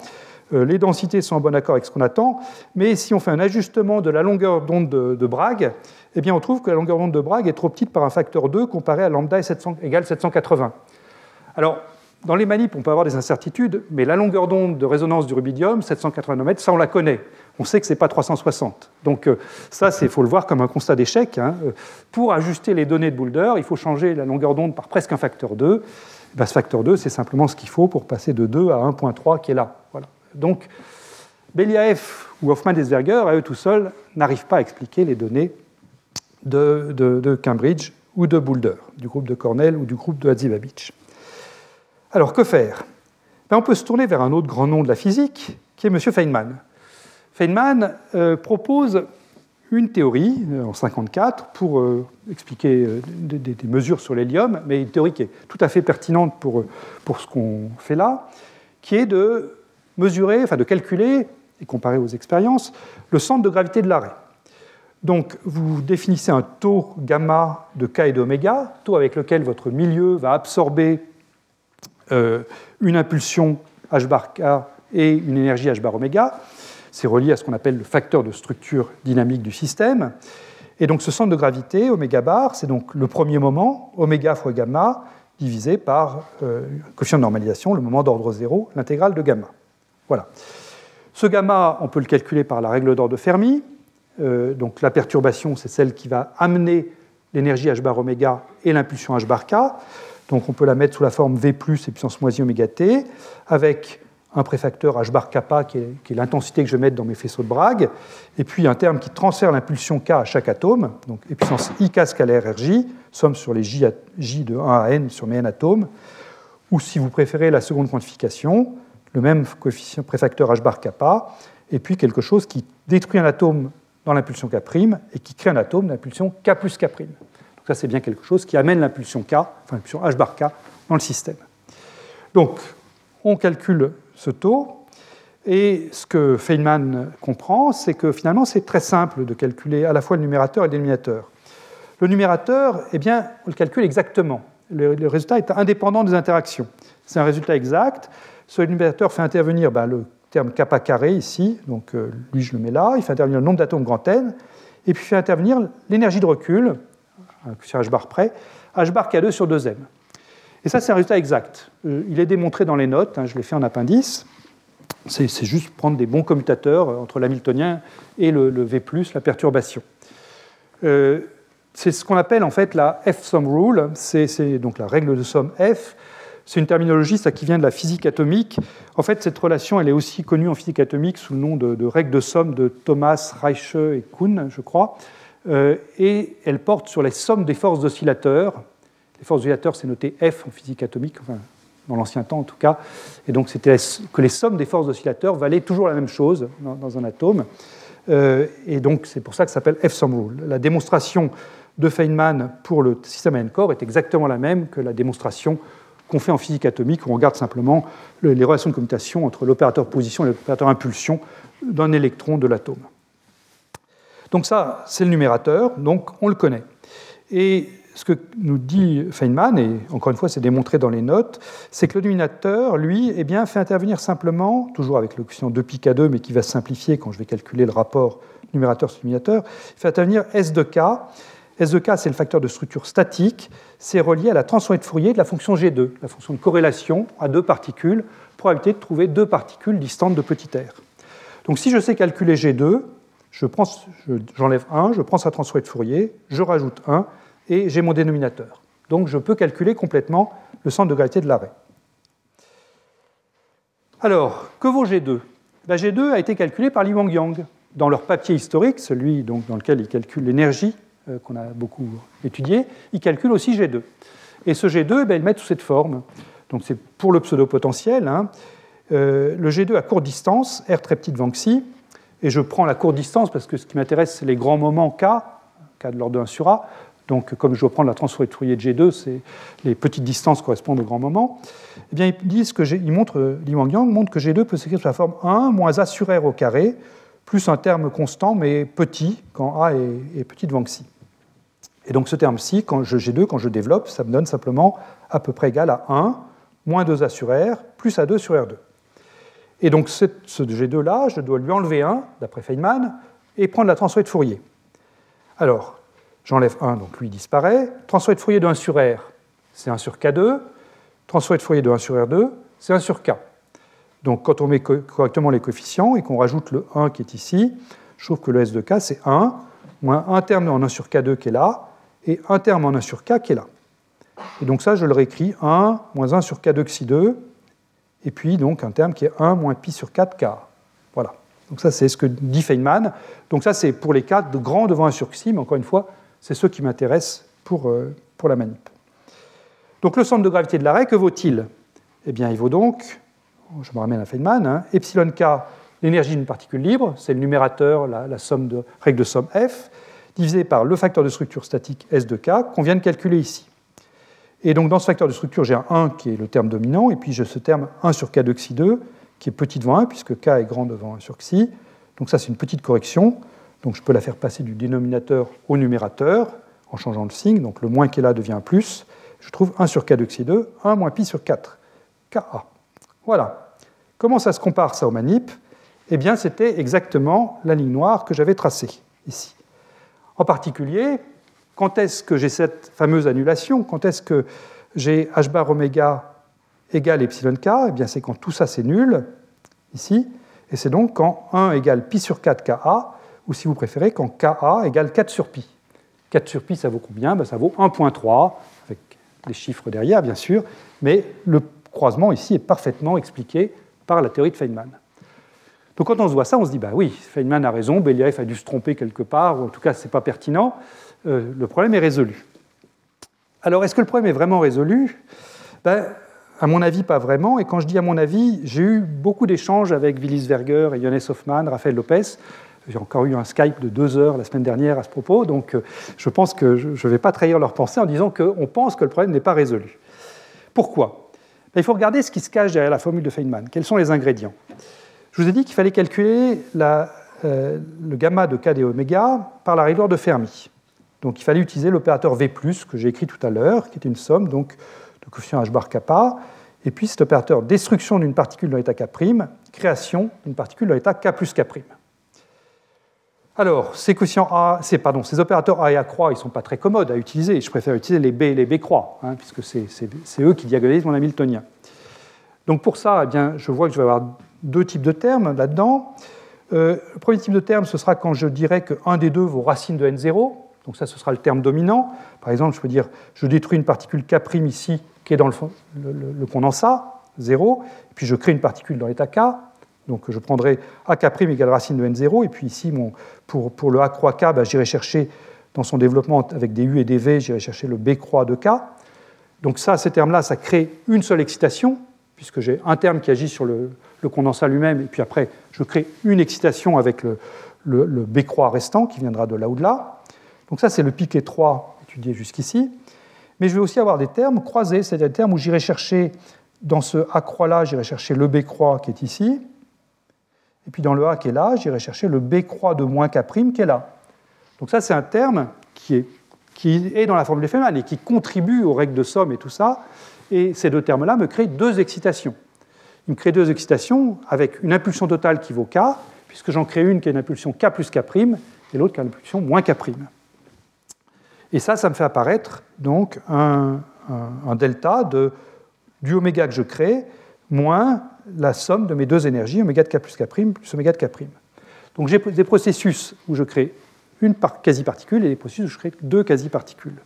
Euh, les densités sont en bon accord avec ce qu'on attend, mais si on fait un ajustement de la longueur d'onde de, Bragg, eh bien on trouve que la longueur d'onde de Bragg est trop petite par un facteur 2 comparé à lambda égale 780. Alors, dans les manips, on peut avoir des incertitudes, mais la longueur d'onde de résonance du rubidium, 780 nm, ça on la connaît. On sait que ce n'est pas 360. Donc euh, ça, il faut le voir comme un constat d'échec. Hein. Euh, pour ajuster les données de Boulder, il faut changer la longueur d'onde par presque un facteur 2. Ben, ce facteur 2, c'est simplement ce qu'il faut pour passer de 2 à 1.3 qui est là. Voilà. Donc, Beliaev ou Hoffman-Desberger, à eux tout seuls, n'arrivent pas à expliquer les données de, Cambridge ou de Boulder, du groupe de Cornell ou du groupe de Hadzivabich. Alors, que faire? Ben, On peut se tourner vers un autre grand nom de la physique, qui est M. Feynman. Feynman euh, propose une théorie euh, en 1954 pour euh, expliquer des, mesures sur l'hélium, mais une théorie qui est tout à fait pertinente pour ce qu'on fait là, qui est de mesurer, enfin de calculer et comparer aux expériences, le centre de gravité de l'arrêt. Donc vous définissez un taux gamma de k et d'oméga, taux avec lequel votre milieu va absorber euh, une impulsion h bar k et une énergie h bar oméga. C'est relié à ce qu'on appelle le facteur de structure dynamique du système. Et donc ce centre de gravité, oméga bar, c'est donc le premier moment, oméga fois gamma, divisé par euh, coefficient de normalisation, le moment d'ordre zéro, l'intégrale de gamma. Voilà. Ce gamma, on peut le calculer par la règle d'or de Fermi. Euh, donc la perturbation, c'est celle qui va amener l'énergie h bar oméga et l'impulsion h bar k. Donc on peut la mettre sous la forme V plus et puissance moins i oméga t, avec un préfacteur h bar kappa qui est, l'intensité que je vais mettre dans mes faisceaux de Bragg, et puis un terme qui transfère l'impulsion k à chaque atome, donc et puissance ik scalaire rj, somme sur les j de 1 à n sur mes n atomes, ou si vous préférez la seconde quantification, le même coefficient préfacteur h bar kappa, et puis quelque chose qui détruit un atome dans l'impulsion k' et qui crée un atome d'impulsion k plus k'. Donc ça, c'est bien quelque chose qui amène l'impulsion k, enfin l'impulsion h bar k, dans le système. Donc, on calcule ce taux, et ce que Feynman comprend, c'est que finalement, c'est très simple de calculer à la fois le numérateur et le dénominateur. Le numérateur, eh bien, on le calcule exactement. Le, résultat est indépendant des interactions. C'est un résultat exact. Ce numérateur fait intervenir ben, le terme kappa carré ici, donc euh, lui je le mets là, il fait intervenir le nombre d'atomes grand N, et puis il fait intervenir l'énergie de recul, sur h bar près, h bar K2 sur 2m. Et ça c'est un résultat exact. Euh, il est démontré dans les notes, hein, je l'ai fait en appendice. C'est juste prendre des bons commutateurs euh, entre l'hamiltonien et le, V+, la perturbation. c'est ce qu'on appelle en fait la F-sum rule, c'est donc la règle de somme F, c'est une terminologie ça, qui vient de la physique atomique. En fait, cette relation, elle est aussi connue en physique atomique sous le nom de, règle de somme de Thomas, Reiche et Kuhn, je crois. Euh, et elle porte sur les sommes des forces oscillateurs. Les forces oscillateurs, c'est noté F en physique atomique, enfin, dans l'ancien temps en tout cas. Et donc, c'était que les sommes des forces oscillateurs valaient toujours la même chose dans, un atome. Euh, et donc, c'est pour ça que ça s'appelle F-sum rule. La démonstration de Feynman pour le système N-core est exactement la même que la démonstration qu'on fait en physique atomique, où on regarde simplement les relations de commutation entre l'opérateur position et l'opérateur impulsion d'un électron de l'atome. Donc ça, c'est le numérateur, donc on le connaît. Et ce que nous dit Feynman, et encore une fois c'est démontré dans les notes, c'est que le dénominateur, lui, eh bien, fait intervenir simplement, toujours avec le coefficient 2 pi k2, mais qui va simplifier quand je vais calculer le rapport numérateur sur dénominateur, fait intervenir S de k, S de k, c'est le facteur de structure statique, c'est relié à la transformée de Fourier de la fonction G2, la fonction de corrélation à deux particules, probabilité de trouver deux particules distantes de petit r. Donc si je sais calculer G2, j'enlève 1, je prends sa transformée de Fourier, je rajoute 1, et j'ai mon dénominateur. Donc je peux calculer complètement le centre de gravité de l'arrêt. Alors, que vaut G2 ben, G2 a été calculé par Li Wang-Yang dans leur papier historique, celui donc, dans lequel il calcule l'énergie qu'on a beaucoup étudié, il calcule aussi G2. Et ce G2, ben, il met sous cette forme. Donc c'est pour le pseudo-potentiel. Hein. Euh, le G2 à courte distance, R très petite Vanxi, et je prends la courte distance parce que ce qui m'intéresse, c'est les grands moments K, K de l'ordre de 1 sur A. Donc, comme je dois prendre la transformée de Fourier de G2, c'est les petites distances correspondent aux grands moments. Eh bien, ils disent que ils montrent, Li Wangyang montre que G2 peut s'écrire sous la forme 1 moins A sur R au carré, plus un terme constant mais petit quand A est, est petit devant Xi. Et donc ce terme-ci, quand je G2, quand je développe, ça me donne simplement à peu près égal à 1 moins 2A sur R plus A2 sur R2. Et donc ce G2-là, je dois lui enlever 1, d'après Feynman, et prendre la transformée de Fourier. Alors, j'enlève 1, donc lui disparaît. Transformée de Fourier de 1 sur R, c'est 1 sur K2. Transformée de Fourier de 1 sur R2, c'est 1 sur K. Donc quand on met correctement les coefficients et qu'on rajoute le 1 qui est ici, je trouve que le S de K, c'est 1, moins un terme en 1 sur K2 qui est là, et un terme en 1 sur k qui est là. Et donc ça, je le réécris 1 moins 1 sur k2 xi 2, et puis donc un terme qui est 1 moins pi sur 4k. Voilà. Donc ça, c'est ce que dit Feynman. Donc ça, c'est pour les cas de grand devant 1 sur xi, mais encore une fois, c'est ceux qui m'intéressent pour, euh, pour la manip. Donc le centre de gravité de l'arrêt, que vaut-il? Eh bien, il vaut donc, je me ramène à Feynman, hein, epsilon k, l'énergie d'une particule libre, c'est le numérateur, la, la somme de, règle de somme f, divisé par le facteur de structure statique S de K qu'on vient de calculer ici. Et donc dans ce facteur de structure, j'ai un 1 qui est le terme dominant, et puis j'ai ce terme 1 sur K de Xi 2 qui est petit devant 1, puisque K est grand devant 1 sur Xi. Donc ça, c'est une petite correction. Donc je peux la faire passer du dénominateur au numérateur en changeant le signe. Donc le moins qui est là devient plus. Je trouve 1 sur K de Xi 2, 1 moins pi sur 4, Ka. Voilà. Comment ça se compare ça au manip? Eh bien, c'était exactement la ligne noire que j'avais tracée ici. En particulier, quand est-ce que j'ai cette fameuse annulation? Quand est-ce que j'ai h bar oméga égale epsilon k? Eh bien, c'est quand tout ça c'est nul, ici, Et c'est donc quand 1 égale pi sur 4 Ka, ou si vous préférez, quand Ka égale 4 sur pi. 4 sur pi, ça vaut combien? Ben, Ça vaut 1.3, avec les chiffres derrière, bien sûr, mais le croisement ici est parfaitement expliqué par la théorie de Feynman. Donc quand on se voit ça, on se dit, bah oui, Feynman a raison, Beliaev a dû se tromper quelque part, ou en tout cas, ce n'est pas pertinent, euh, le problème est résolu. Alors, est-ce que le problème est vraiment résolu? Ben, À mon avis, pas vraiment. Et quand je dis à mon avis, j'ai eu beaucoup d'échanges avec Willis Verger et Hoffman, Raphaël Lopez. J'ai encore eu un Skype de deux heures la semaine dernière à ce propos, donc euh, je pense que je ne vais pas trahir leur pensée en disant qu'on pense que le problème n'est pas résolu. Pourquoi? Ben, Il faut regarder ce qui se cache derrière la formule de Feynman. Quels sont les ingrédients? Je vous ai dit qu'il fallait calculer euh, le gamma de k et oméga par la rigueur de Fermi. Donc il fallait utiliser l'opérateur V+, que j'ai écrit tout à l'heure, qui était une somme donc, de coefficient h bar kappa, et puis cet opérateur destruction d'une particule dans l'état K', création d'une particule dans l'état K plus K'. Alors, ces, coefficients A, opérateurs A et A croix, ils ne sont pas très commodes à utiliser. Je préfère utiliser les B et les B croix, hein, puisque c'est eux qui diagonalisent mon Hamiltonien. Donc pour ça, eh bien, je vois que je vais avoir deux types de termes là-dedans. Euh, le premier type de terme, ce sera quand je dirais qu'un des deux vaut racine de n0. Donc ça, ce sera le terme dominant. Par exemple, je peux dire, je détruis une particule K' ici, qui est dans le, condensat, 0, et puis je crée une particule dans l'état K. Donc je prendrai AK' égale racine de N0, et puis ici, pour, pour, le A croix K, bah, j'irai chercher dans son développement avec des U et des V, j'irai chercher le B croix de K. Donc ça, ces termes-là, ça crée une seule excitation, puisque j'ai un terme qui agit sur le, condensat lui-même, et puis après, je crée une excitation avec le, B croix restant, qui viendra de là ou de là. Donc ça, c'est le piquet 3 étudié jusqu'ici. Mais je vais aussi avoir des termes croisés, c'est-à-dire des termes où j'irai chercher, dans ce A croix-là, j'irai chercher le B croix qui est ici. Et puis dans le A qui est là, j'irai chercher le B croix de moins K' qui est là. Donc ça, c'est un terme qui est, dans la formule Feynman et qui contribue aux règles de somme et tout ça. Et ces deux termes-là me créent deux excitations. Ils me créent deux excitations avec une impulsion totale qui vaut K, puisque j'en crée une qui a une impulsion K plus K', et l'autre qui a une impulsion moins K'. Et ça, ça me fait apparaître donc un, delta de, du oméga que je crée moins la somme de mes deux énergies, oméga de k plus k' plus oméga de k'. Donc j'ai des processus où je crée une quasi-particule et des processus où je crée deux quasi-particules.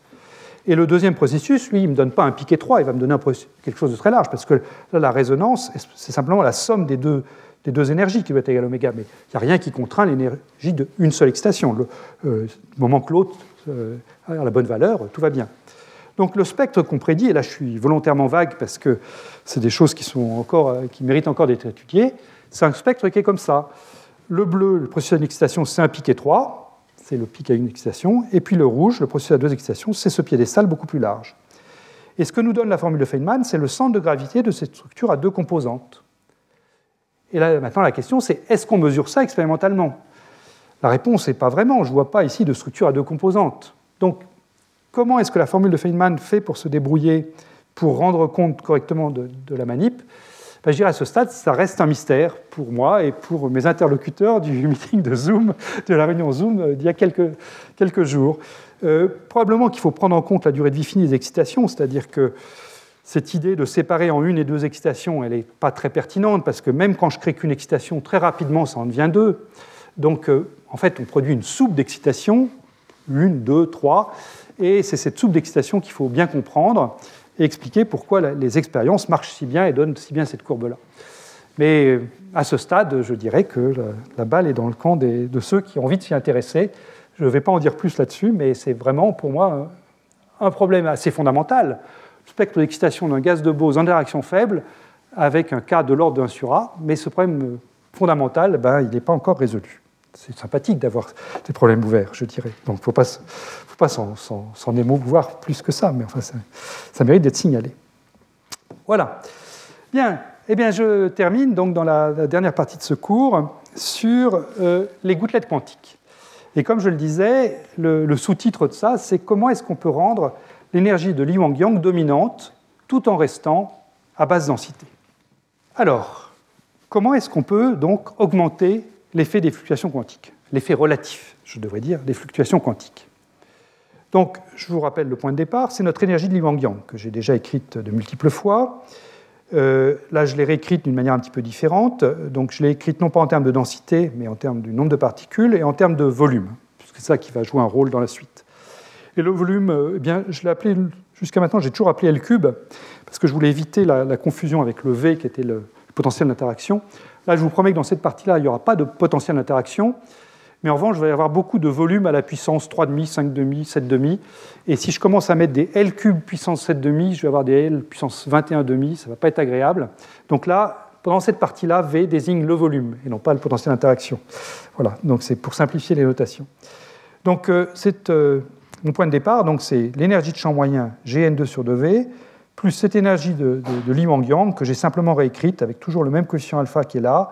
Et le deuxième processus, lui, il ne me donne pas un piqué 3, il va me donner quelque chose de très large, parce que là, la résonance, c'est simplement la somme des deux, des deux énergies qui va être égale à oméga, mais il n'y a rien qui contraint l'énergie d'une seule excitation. Le euh, moment que l'autre euh, à la bonne valeur, tout va bien. Donc le spectre qu'on prédit, et là je suis volontairement vague parce que c'est des choses qui, sont encore, euh, qui méritent encore d'être étudiées, c'est un spectre qui est comme ça. Le bleu, le processus d'excitation, c'est un pic étroit, c'est le pic à une excitation, et puis le rouge, le processus à deux excitations, c'est ce piédestal beaucoup plus large. Et ce que nous donne la formule de Feynman, c'est le centre de gravité de cette structure à deux composantes. Et là, maintenant, la question, c'est est-ce qu'on mesure ça expérimentalement? La réponse n'est pas vraiment. Je ne vois pas ici de structure à deux composantes. Donc, comment est-ce que la formule de Feynman fait pour se débrouiller, pour rendre compte correctement de, la manip? Ben, Je dirais à ce stade, ça reste un mystère pour moi et pour mes interlocuteurs du meeting de Zoom, de la réunion Zoom euh, d'il y a quelques, jours. Euh, probablement qu'il faut prendre en compte la durée de vie finie des excitations, c'est-à-dire que cette idée de séparer en une et deux excitations, elle n'est pas très pertinente parce que même quand je crée qu'une excitation, très rapidement, ça en devient deux. Donc, euh, en fait, on produit une soupe d'excitation, une, deux, trois, et c'est cette soupe d'excitation qu'il faut bien comprendre et expliquer pourquoi les expériences marchent si bien et donnent si bien cette courbe-là. Mais euh, à ce stade, je dirais que la, balle est dans le camp de ceux qui ont envie de s'y intéresser. Je ne vais pas en dire plus là-dessus, mais c'est vraiment pour moi un problème assez fondamental spectre d'excitation d'un gaz de Bose en interaction faible avec un cas de l'ordre d'un sur A, mais ce problème fondamental, ben, il n'est pas encore résolu. C'est sympathique d'avoir des problèmes ouverts, je dirais. Donc il ne faut pas, s'en émouvoir plus que ça, mais enfin, ça, mérite d'être signalé. Voilà. Bien, eh bien, je termine donc dans la, dernière partie de ce cours sur euh, les gouttelettes quantiques. Et comme je le disais, le, le sous-titre de ça, c'est comment est-ce qu'on peut rendre l'énergie de Li Yang dominante tout en restant à basse densité. Alors, comment est-ce qu'on peut donc augmenter l'effet des fluctuations quantiques L'effet relatif, je devrais dire, des fluctuations quantiques. Donc, je vous rappelle le point de départ, c'est notre énergie de Li Yang que j'ai déjà écrite de multiples fois. Euh, là, je l'ai réécrite d'une manière un petit peu différente. Donc, je l'ai écrite non pas en termes de densité, mais en termes du nombre de particules et en termes de volume, puisque c'est ça qui va jouer un rôle dans la suite. Et le volume, euh, eh bien, je l'ai appelé, jusqu'à maintenant, j'ai toujours appelé L cube, parce que je voulais éviter la, confusion avec le V, qui était le potentiel d'interaction. Là, je vous promets que dans cette partie-là, il n'y aura pas de potentiel d'interaction. Mais en revanche, je vais avoir beaucoup de volume à la puissance 3,5, 5,5, 7,5. Et si je commence à mettre des L cubes puissance 7,5, je vais avoir des L puissance 21,5, ça ne va pas être agréable. Donc là, pendant cette partie-là, V désigne le volume et non pas le potentiel d'interaction. Voilà, donc c'est pour simplifier les notations. Donc euh, c'est euh, mon point de départ, donc c'est l'énergie de champ moyen Gn2 sur 2V, plus cette énergie de, de Wang-Yang que j'ai simplement réécrite avec toujours le même coefficient alpha qui est là,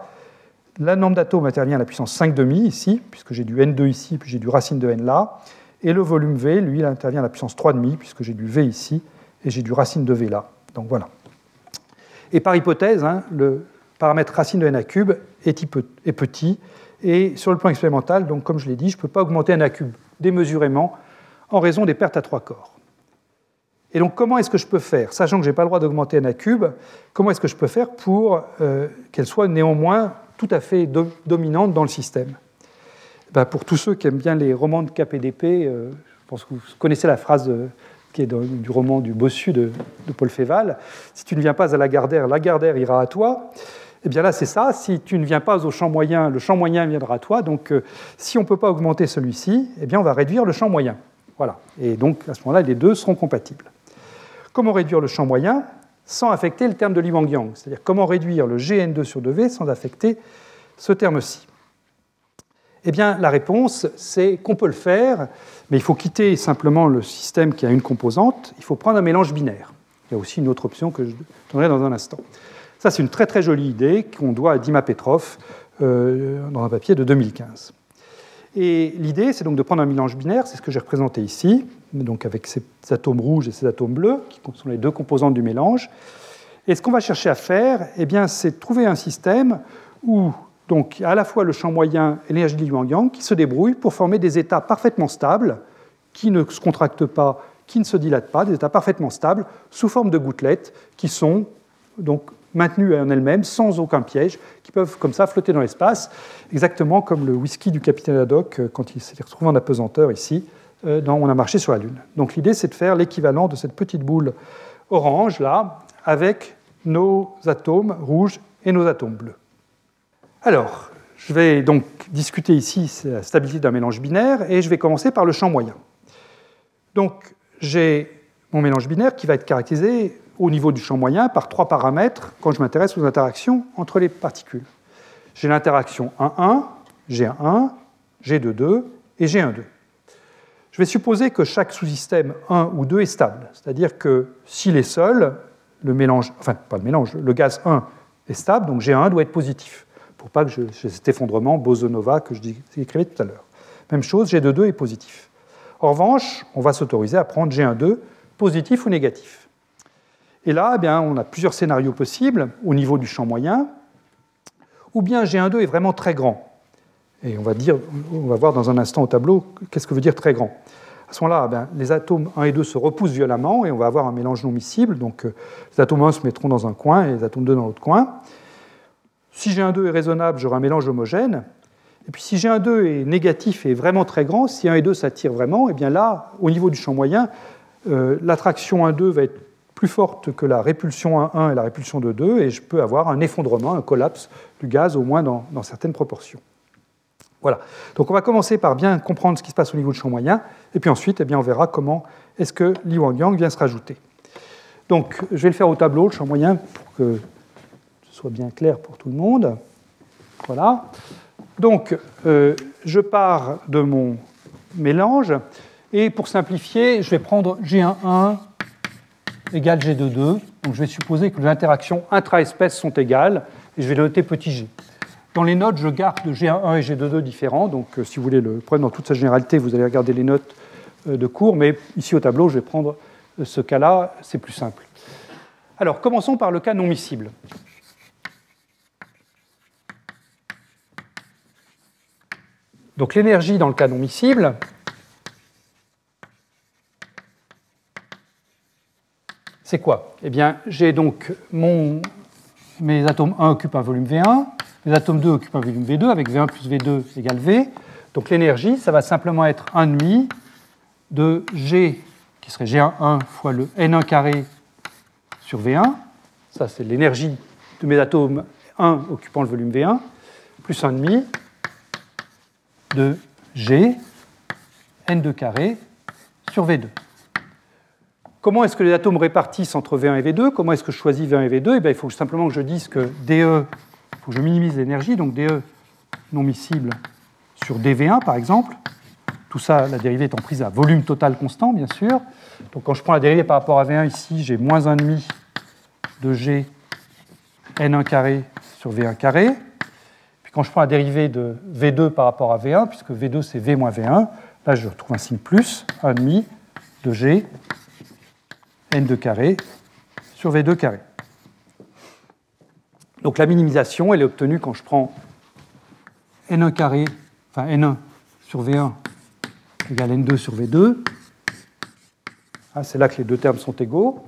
la norme d'atomes intervient à la puissance 5,5 ici, puisque j'ai du N2 ici, puis j'ai du racine de N là. Et le volume V, lui, intervient à la puissance 3,5, puisque j'ai du V ici, et j'ai du racine de V là. Donc voilà. Et par hypothèse, hein, le paramètre racine de N à cube est, petit, et sur le plan expérimental, donc comme je l'ai dit, je ne peux pas augmenter N à cube démesurément en raison des pertes à trois corps. Et donc comment est-ce que je peux faire, sachant que je n'ai pas le droit d'augmenter N cube, comment est-ce que je peux faire pour euh, qu'elle soit néanmoins tout à fait dominante dans le système? Ben, pour tous ceux qui aiment bien les romans de KPDP, euh, je pense que vous connaissez la phrase euh, qui est du roman du Bossu de, Paul Féval Si tu ne viens pas à la Gardère, la Gardère ira à toi. Eh bien là, c'est ça. Si tu ne viens pas au champ moyen, le champ moyen viendra à toi. Donc, si on ne peut pas augmenter celui-ci, eh bien, on va réduire le champ moyen. Voilà. Et donc, à ce moment-là, les deux seront compatibles. Comment réduire le champ moyen sans affecter le terme de Li Wang-Yang. C'est-à-dire comment réduire le Gn2 sur 2V sans affecter ce terme-ci. Eh bien, la réponse, c'est qu'on peut le faire, mais il faut quitter simplement le système qui a une composante, il faut prendre un mélange binaire. Il y a aussi une autre option que je donnerai dans un instant. Ça, c'est une très très jolie idée qu'on doit à Dima Petrov euh, dans un papier de 2015. Et l'idée, c'est donc de prendre un mélange binaire, c'est ce que j'ai représenté ici, donc avec ces atomes rouges et ces atomes bleus, qui sont les deux composantes du mélange. Et ce qu'on va chercher à faire, eh bien, c'est trouver un système où donc, à la fois le champ moyen et l'énergie de Li-Yang qui se débrouillent pour former des états parfaitement stables, qui ne se contractent pas, qui ne se dilatent pas, des états parfaitement stables, sous forme de gouttelettes, qui sont donc maintenues en elles-mêmes, sans aucun piège, qui peuvent comme ça flotter dans l'espace, exactement comme le whisky du capitaine Haddock euh, quand il s'est retrouvé en apesanteur ici, dans On a marché sur la Lune. Donc l'idée, c'est de faire l'équivalent de cette petite boule orange, là, avec nos atomes rouges et nos atomes bleus. Alors, je vais donc discuter ici la stabilité d'un mélange binaire, et je vais commencer par le champ moyen. Donc, j'ai mon mélange binaire qui va être caractérisé au niveau du champ moyen par trois paramètres quand je m'intéresse aux interactions entre les particules. J'ai l'interaction 1,1, G1,1, G2,2 et G1,2. Je vais supposer que chaque sous-système 1 ou 2 est stable, c'est-à-dire que s'il est seul, le mélange, enfin pas le mélange, le gaz 1 est stable, donc G1 doit être positif, pour pas que j'ai cet effondrement bosonova que je décrivais tout à l'heure. Même chose, G2,2 est positif. En revanche, on va s'autoriser à prendre G1,2 positif ou négatif. Et là, eh bien, on a plusieurs scénarios possibles au niveau du champ moyen, ou bien G1,2 est vraiment très grand. Et on va, dire, on va voir dans un instant au tableau qu'est-ce que veut dire très grand. À ce moment-là, eh les atomes 1 et 2 se repoussent violemment et on va avoir un mélange non miscible. Donc euh, les atomes 1 se mettront dans un coin et les atomes 2 dans l'autre coin. Si G1,2 est raisonnable, j'aurai un mélange homogène. Et puis si G1,2 est négatif et vraiment très grand, si 1 et 2 s'attirent vraiment, et eh bien là, au niveau du champ moyen, euh, l'attraction 1,2 va être plus forte que la répulsion 1,1 et la répulsion de 2, et je peux avoir un effondrement, un collapse du gaz, au moins dans, certaines proportions. Voilà. Donc on va commencer par bien comprendre ce qui se passe au niveau du champ moyen, et puis ensuite, eh bien, on verra comment est-ce que Li Wang-Yang vient se rajouter. Donc je vais le faire au tableau, le champ moyen, pour que ce soit bien clair pour tout le monde. Voilà. Donc euh, je pars de mon mélange, et pour simplifier, je vais prendre G11 égale G2,2. Donc je vais supposer que les interactions intra-espèces sont égales et je vais le noter petit g. Dans les notes, je garde G1,1 et G2,2 différents. Donc euh, si vous voulez le prendre dans toute sa généralité, vous allez regarder les notes euh, de cours. Mais ici au tableau, je vais prendre euh, ce cas-là. C'est plus simple. Alors commençons par le cas non miscible. Donc l'énergie dans le cas non miscible, c'est quoi? Eh bien, j'ai donc mon, mes atomes 1 occupent un volume V1, mes atomes 2 occupent un volume V2, avec V1 plus V2 égale V. Donc l'énergie, ça va simplement être 1,5 de G, qui serait G1 fois le N1 carré sur V1. Ça, c'est l'énergie de mes atomes 1 occupant le volume V1, plus 1,5 de G N2 carré sur V2. Comment est-ce que les atomes répartissent entre V1 et V2 Comment est-ce que je choisis V1 et V2 eh bien, Il faut simplement que je dise que DE, il faut que je minimise l'énergie, donc DE non miscible sur dV1 par exemple. Tout ça, la dérivée étant prise à volume total constant, bien sûr. Donc quand je prends la dérivée par rapport à V1 ici, j'ai moins 1,5 de G N1 carré sur V1 carré. Puis quand je prends la dérivée de V2 par rapport à V1, puisque V2 c'est V moins V1, là je retrouve un signe plus, 1,5 de G N2 carré sur V2 carré. Donc la minimisation, elle est obtenue quand je prends N1 carré, enfin N1 sur V1 égale N2 sur V2. Ah, c'est là que les deux termes sont égaux.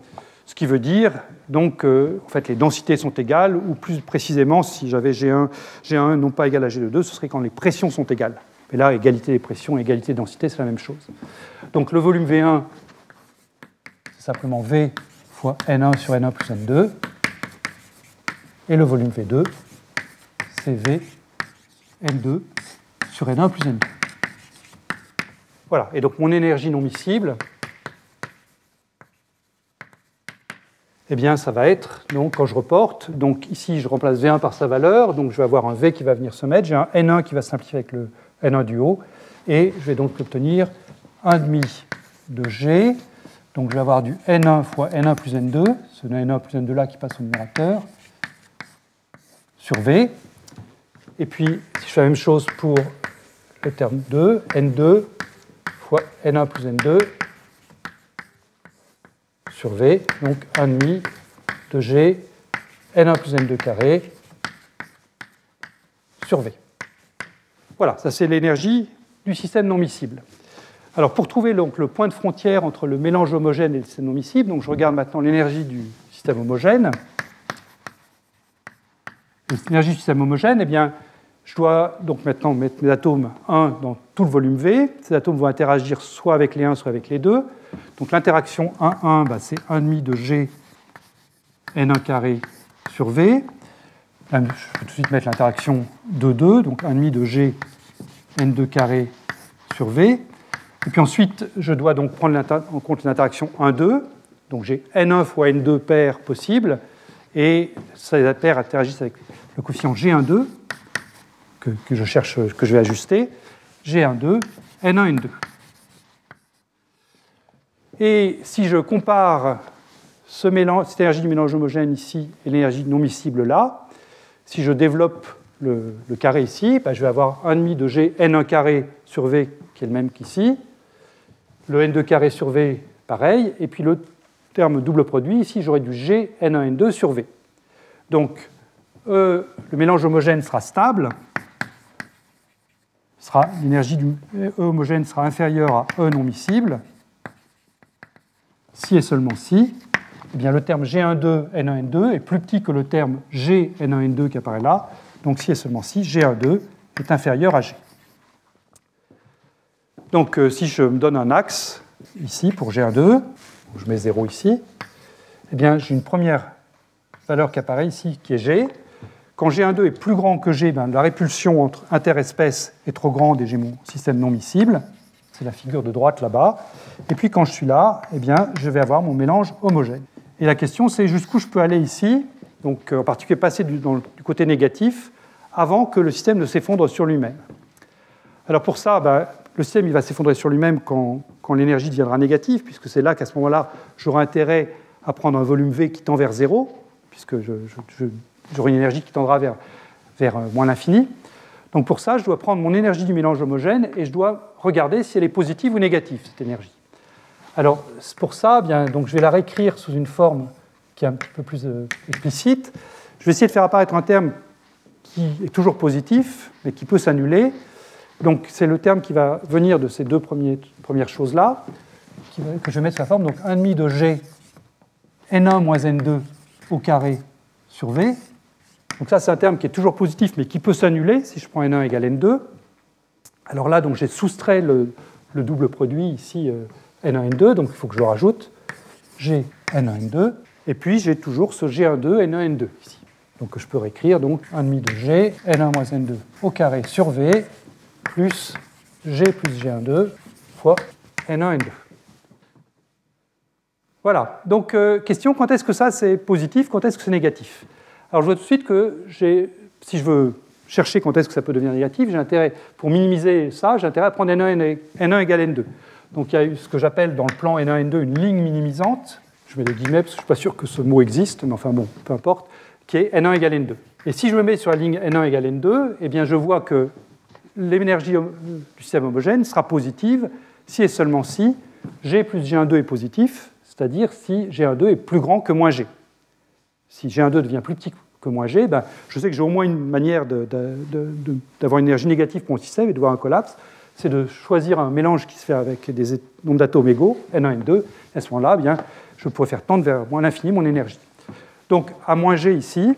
Ce qui veut dire donc que en fait, les densités sont égales, ou plus précisément, si j'avais G1, G1 non pas égal à G2, ce serait quand les pressions sont égales. Mais là, égalité des pressions égalité des densités, c'est la même chose. Donc le volume V1, simplement V fois N1 sur N1 plus N2. Et le volume V2, c'est V N2 sur N1 plus N2. Voilà, et donc mon énergie non miscible, eh bien ça va être, donc quand je reporte, donc ici je remplace V1 par sa valeur, donc je vais avoir un V qui va venir se mettre, j'ai un N1 qui va simplifier avec le N1 du haut, et je vais donc obtenir 1,5 de G donc je vais avoir du N1 fois N1 plus N2, ce N1 plus N2 là qui passe au numérateur, sur V. Et puis, si je fais la même chose pour le terme 2, N2 fois N1 plus N2 sur V, donc 1,5 de G, N1 plus N2 carré sur V. Voilà, ça c'est l'énergie du système non miscible. Alors pour trouver donc, le point de frontière entre le mélange homogène et le système donc je regarde maintenant l'énergie du système homogène. L'énergie du système homogène, eh bien, je dois donc maintenant mettre mes atomes 1 dans tout le volume V. Ces atomes vont interagir soit avec les 1, soit avec les 2. Donc l'interaction 1,1, bah, c'est 1,5 de G N1 carré sur V. je vais tout de suite mettre l'interaction 2,2, donc 1,5 de G N2 carré sur V. Et puis ensuite, je dois donc prendre en compte l'interaction 1-2. Donc j'ai N1 fois N2 paires possibles, et ces paires interagissent avec le coefficient G12 que, je cherche, que je vais ajuster. G12, N1, N2. Et si je compare cette énergie du mélange homogène ici et l'énergie non miscible là, si je développe le, carré ici, ben je vais avoir 1,5 de G N1 carré sur V qui est le même qu'ici, le n2 carré sur v, pareil, et puis le terme double produit, ici j'aurai du g n1 n2 sur v. Donc e, le mélange homogène sera stable, l'énergie du E homogène sera inférieure à E non miscible, si et seulement si, eh bien, le terme G12 N1N2 est plus petit que le terme G N1N2 qui apparaît là, donc si et seulement si G12 est inférieur à G. Donc euh, si je me donne un axe ici pour G12, je mets 0 ici, eh bien j'ai une première valeur qui apparaît ici qui est G. Quand G12 est plus grand que G, ben, la répulsion entre interespèces est trop grande et j'ai mon système non miscible. C'est la figure de droite là-bas. Et puis quand je suis là, eh bien, je vais avoir mon mélange homogène. Et la question c'est jusqu'où je peux aller ici, donc en particulier passer du, du côté négatif, avant que le système ne s'effondre sur lui-même. Alors pour ça, ben, le système il va s'effondrer sur lui-même quand, l'énergie deviendra négative, puisque c'est là qu'à ce moment-là, j'aurai intérêt à prendre un volume V qui tend vers zéro, puisque j'aurai une énergie qui tendra vers, euh, moins l'infini. Donc pour ça, je dois prendre mon énergie du mélange homogène et je dois regarder si elle est positive ou négative, cette énergie. Alors pour ça, eh bien, donc je vais la réécrire sous une forme qui est un peu plus euh, explicite. Je vais essayer de faire apparaître un terme qui est toujours positif, mais qui peut s'annuler. Donc c'est le terme qui va venir de ces deux premières choses-là, que je vais mettre sous la forme donc 1,5 de G N1 moins N2 au carré sur V. Donc ça, c'est un terme qui est toujours positif, mais qui peut s'annuler si je prends N1 égale N2. Alors là, donc j'ai soustrait le, double produit ici, N1, euh, N2, donc il faut que je rajoute. G, N1, N2. Et puis j'ai toujours ce G12, N1, N2 ici. Donc je peux réécrire donc 1 demi de G, N1 moins N2 au carré sur V, plus G plus G12 fois N1, N2. Voilà, donc euh, question, quand est-ce que ça c'est positif, quand est-ce que c'est négatif? Alors je vois tout de suite que si je veux chercher quand est-ce que ça peut devenir négatif, j'ai intérêt, pour minimiser ça, j'ai intérêt à prendre N1, N1 égale N2. Donc il y a ce que j'appelle dans le plan N1, N2 une ligne minimisante, je mets des guillemets parce que je ne suis pas sûr que ce mot existe, mais enfin bon, peu importe, qui est N1 égale N2. Et si je me mets sur la ligne N1 égale N2, eh bien je vois que l'énergie du système homogène sera positive si et seulement si G plus G12 est positif, c'est-à-dire si G12 est plus grand que moins G. Si G12 devient plus petit que moins G, ben, je sais que j'ai au moins une manière d'avoir une énergie négative pour mon système et de voir un collapse, c'est de choisir un mélange qui se fait avec des nombres d'atomes égaux, N1, N2, et à ce moment-là, eh je pourrais faire tendre vers moins l'infini mon énergie. Donc à moins G ici,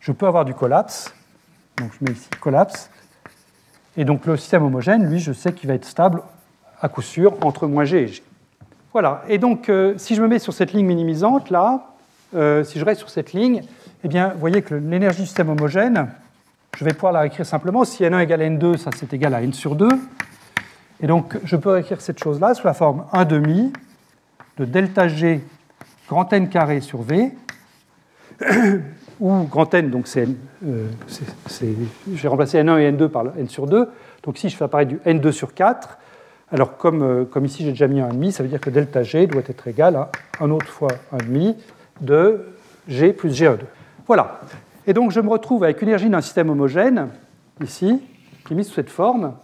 je peux avoir du collapse, donc je mets ici collapse, et donc le système homogène, lui, je sais qu'il va être stable à coup sûr entre moins G et G. Voilà, et donc euh, si je me mets sur cette ligne minimisante, là, euh, si je reste sur cette ligne, eh bien, vous voyez que l'énergie du système homogène, je vais pouvoir la réécrire simplement. Si n1 égale n2, ça c'est égal à n sur 2. Et donc, je peux réécrire cette chose-là sous la forme 1 demi de delta G grand N carré sur V, où grand N, donc c'est, euh, j'ai remplacé N1 et N2 par N sur 2. Donc ici, je fais apparaître du N2 sur 4. Alors, comme, euh, comme ici, j'ai déjà mis 1,5, ça veut dire que delta G doit être égal à 1 autre fois 1,5 de G plus G1,2. Voilà. Et donc, je me retrouve avec une énergie d'un système homogène, ici, qui est mise sous cette forme,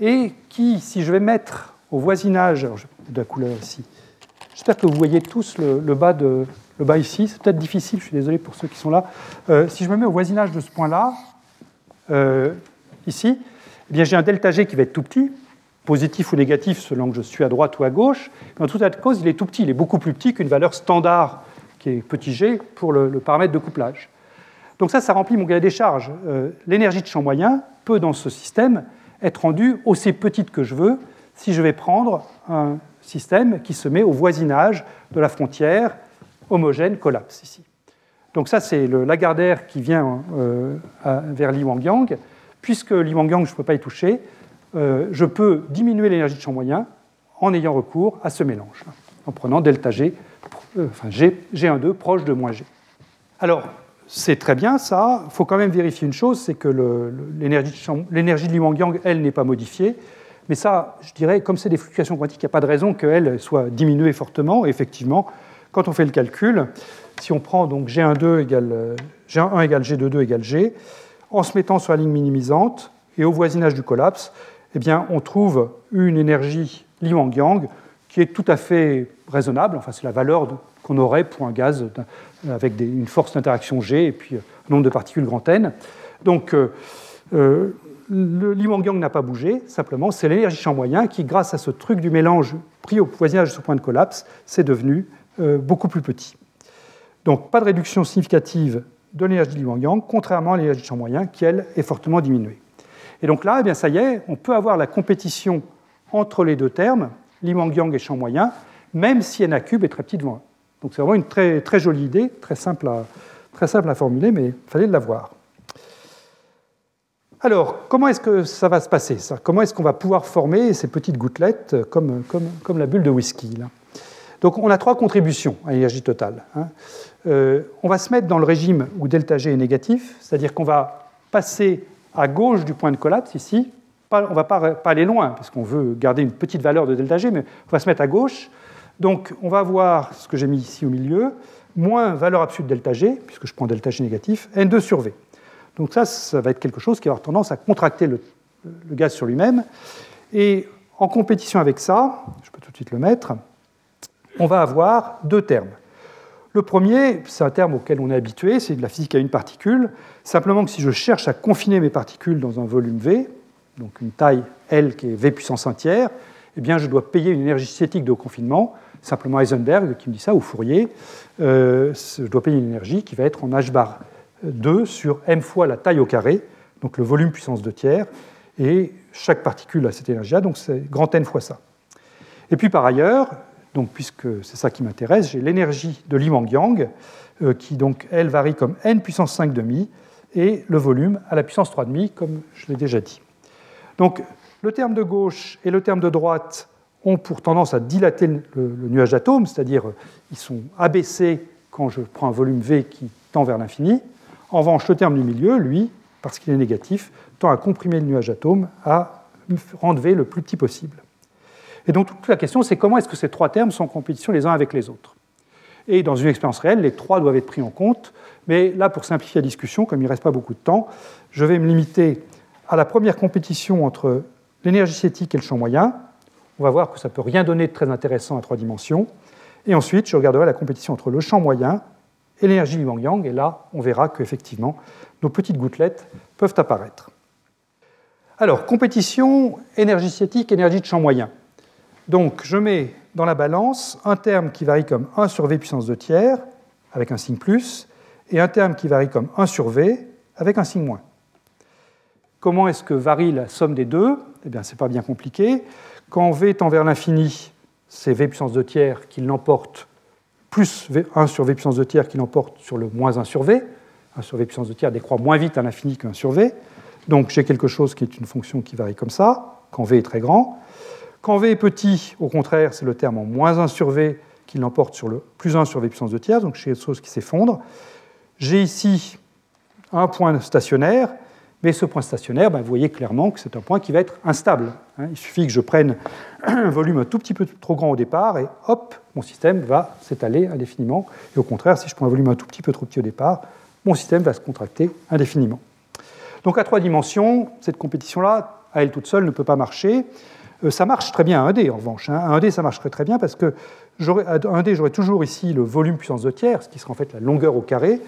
et qui, si je vais mettre au voisinage de la couleur ici, j'espère que vous voyez tous le, bas, ici, c'est peut-être difficile, je suis désolé pour ceux qui sont là. Euh, si je me mets au voisinage de ce point-là, euh, ici, eh bien j'ai un delta G qui va être tout petit, positif ou négatif selon que je suis à droite ou à gauche. Mais en tout cas de cause, il est tout petit, il est beaucoup plus petit qu'une valeur standard qui est petit g pour le, paramètre de couplage. Donc ça, ça remplit mon cahier des charges. Euh, l'énergie de champ moyen peut, dans ce système, être rendue aussi petite que je veux si je vais prendre un système qui se met au voisinage de la frontière homogène collapse ici. Donc ça, c'est le Lagardère qui vient euh, vers Li Wangyang. Puisque Li Wangyang, je ne peux pas y toucher, euh, je peux diminuer l'énergie de champ moyen en ayant recours à ce mélange, en prenant delta G, euh, enfin G, G12 proche de moins G. Alors, c'est très bien ça. Il faut quand même vérifier une chose, c'est que l'énergie de Li Wangyang, elle, n'est pas modifiée. Mais ça, je dirais, comme c'est des fluctuations quantiques, il n'y a pas de raison qu'elle soit diminuée fortement. effectivement, quand on fait le calcul, si on prend donc G12 égale, G1 égale G22 égale G, en se mettant sur la ligne minimisante et au voisinage du collapse, eh bien, on trouve une énergie Li Wang-Yang qui est tout à fait raisonnable. Enfin, c'est la valeur qu'on aurait pour un gaz avec une force d'interaction G et puis un nombre de particules grand N. Donc, euh, euh, le Li Wang-Yang n'a pas bougé, simplement, c'est l'énergie champ moyen qui, grâce à ce truc du mélange pris au voisinage de ce point de collapse, c'est devenu euh, beaucoup plus petit. Donc, pas de réduction significative de l'énergie Wang-Yang, contrairement à l'énergie champ moyen qui, elle, est fortement diminuée. Et donc là, eh bien, ça y est, on peut avoir la compétition entre les deux termes, Li Yang et champ moyen, même si n cube est très petit devant Donc c'est vraiment une très, très jolie idée, très simple à, très simple à formuler, mais il fallait l'avoir. Alors, comment est-ce que ça va se passer Comment est-ce qu'on va pouvoir former ces petites gouttelettes comme, comme, comme la bulle de whisky là? Donc, on a trois contributions à l'énergie totale. Hein. Euh, on va se mettre dans le régime où delta G est négatif, c'est-à-dire qu'on va passer à gauche du point de collapse, ici, on ne va pas, aller loin, parce qu'on veut garder une petite valeur de delta G, mais on va se mettre à gauche. Donc on va avoir ce que j'ai mis ici au milieu, moins valeur absolue de delta G, puisque je prends delta G négatif, N2 sur V. Donc ça, ça va être quelque chose qui va avoir tendance à contracter le, gaz sur lui-même. Et en compétition avec ça, je peux tout de suite le mettre, on va avoir deux termes. Le premier, c'est un terme auquel on est habitué, c'est de la physique à une particule. Simplement que si je cherche à confiner mes particules dans un volume V, donc une taille L qui est V puissance 1 tiers, eh bien je dois payer une énergie cinétique de confinement. simplement Heisenberg qui me dit ça, ou Fourier, euh, je dois payer une énergie qui va être en h bar 2 sur m fois la taille au carré, donc le volume puissance 2 tiers, et chaque particule a cette énergie-là, donc c'est grand n fois ça. Et puis par ailleurs, donc puisque c'est ça qui m'intéresse, j'ai l'énergie de Li Yang, euh, qui donc elle varie comme n puissance 5 demi, et le volume à la puissance 3 demi, comme je l'ai déjà dit. Donc le terme de gauche et le terme de droite ont pour tendance à dilater le, nuage d'atomes, c'est-à-dire ils sont abaissés quand je prends un volume V qui tend vers l'infini. En revanche, le terme du milieu, lui, parce qu'il est négatif, tend à comprimer le nuage d'atomes, à rendre V le plus petit possible. Et donc toute la question, c'est comment est-ce que ces trois termes sont en compétition les uns avec les autres? Et dans une expérience réelle, les trois doivent être pris en compte, mais là, pour simplifier la discussion, comme il ne reste pas beaucoup de temps, je vais me limiter à la première compétition entre l'énergie cinétique et le champ moyen. On va voir que ça ne peut rien donner de très intéressant à trois dimensions. Et ensuite, je regarderai la compétition entre le champ moyen et l'énergie du Wang-Yang. Et là, on verra qu'effectivement, nos petites gouttelettes peuvent apparaître. Alors, compétition énergie cinétique, énergie de champ moyen. Donc, je mets dans la balance un terme qui varie comme 1 sur V puissance 2 tiers, avec un signe plus, et un terme qui varie comme 1 sur V, avec un signe moins. Comment est-ce que varie la somme des deux? Eh bien, ce n'est pas bien compliqué. Quand V tend vers l'infini, c'est V puissance 2 tiers qui l'emporte, plus 1 sur V puissance 2 tiers qui l'emporte sur le moins 1 sur V. 1 sur V puissance 2 tiers décroît moins vite à l'infini qu'un sur V. Donc j'ai quelque chose qui est une fonction qui varie comme ça, quand V est très grand. Quand V est petit, au contraire, c'est le terme en moins 1 sur V qui l'emporte sur le plus 1 sur V puissance 2 tiers, donc j'ai quelque chose qui s'effondre. J'ai ici un point stationnaire, mais ce point stationnaire, ben, vous voyez clairement que c'est un point qui va être instable. Hein. Il suffit que je prenne un volume un tout petit peu trop grand au départ, et hop, mon système va s'étaler indéfiniment. Et au contraire, si je prends un volume un tout petit peu trop petit au départ, mon système va se contracter indéfiniment. Donc à trois dimensions, cette compétition-là, à elle toute seule, ne peut pas marcher. Euh, ça marche très bien à 1D en revanche. Hein. À 1D, ça marcherait très bien parce que à 1D, j'aurais toujours ici le volume puissance 2 tiers, ce qui serait en fait la longueur au carré,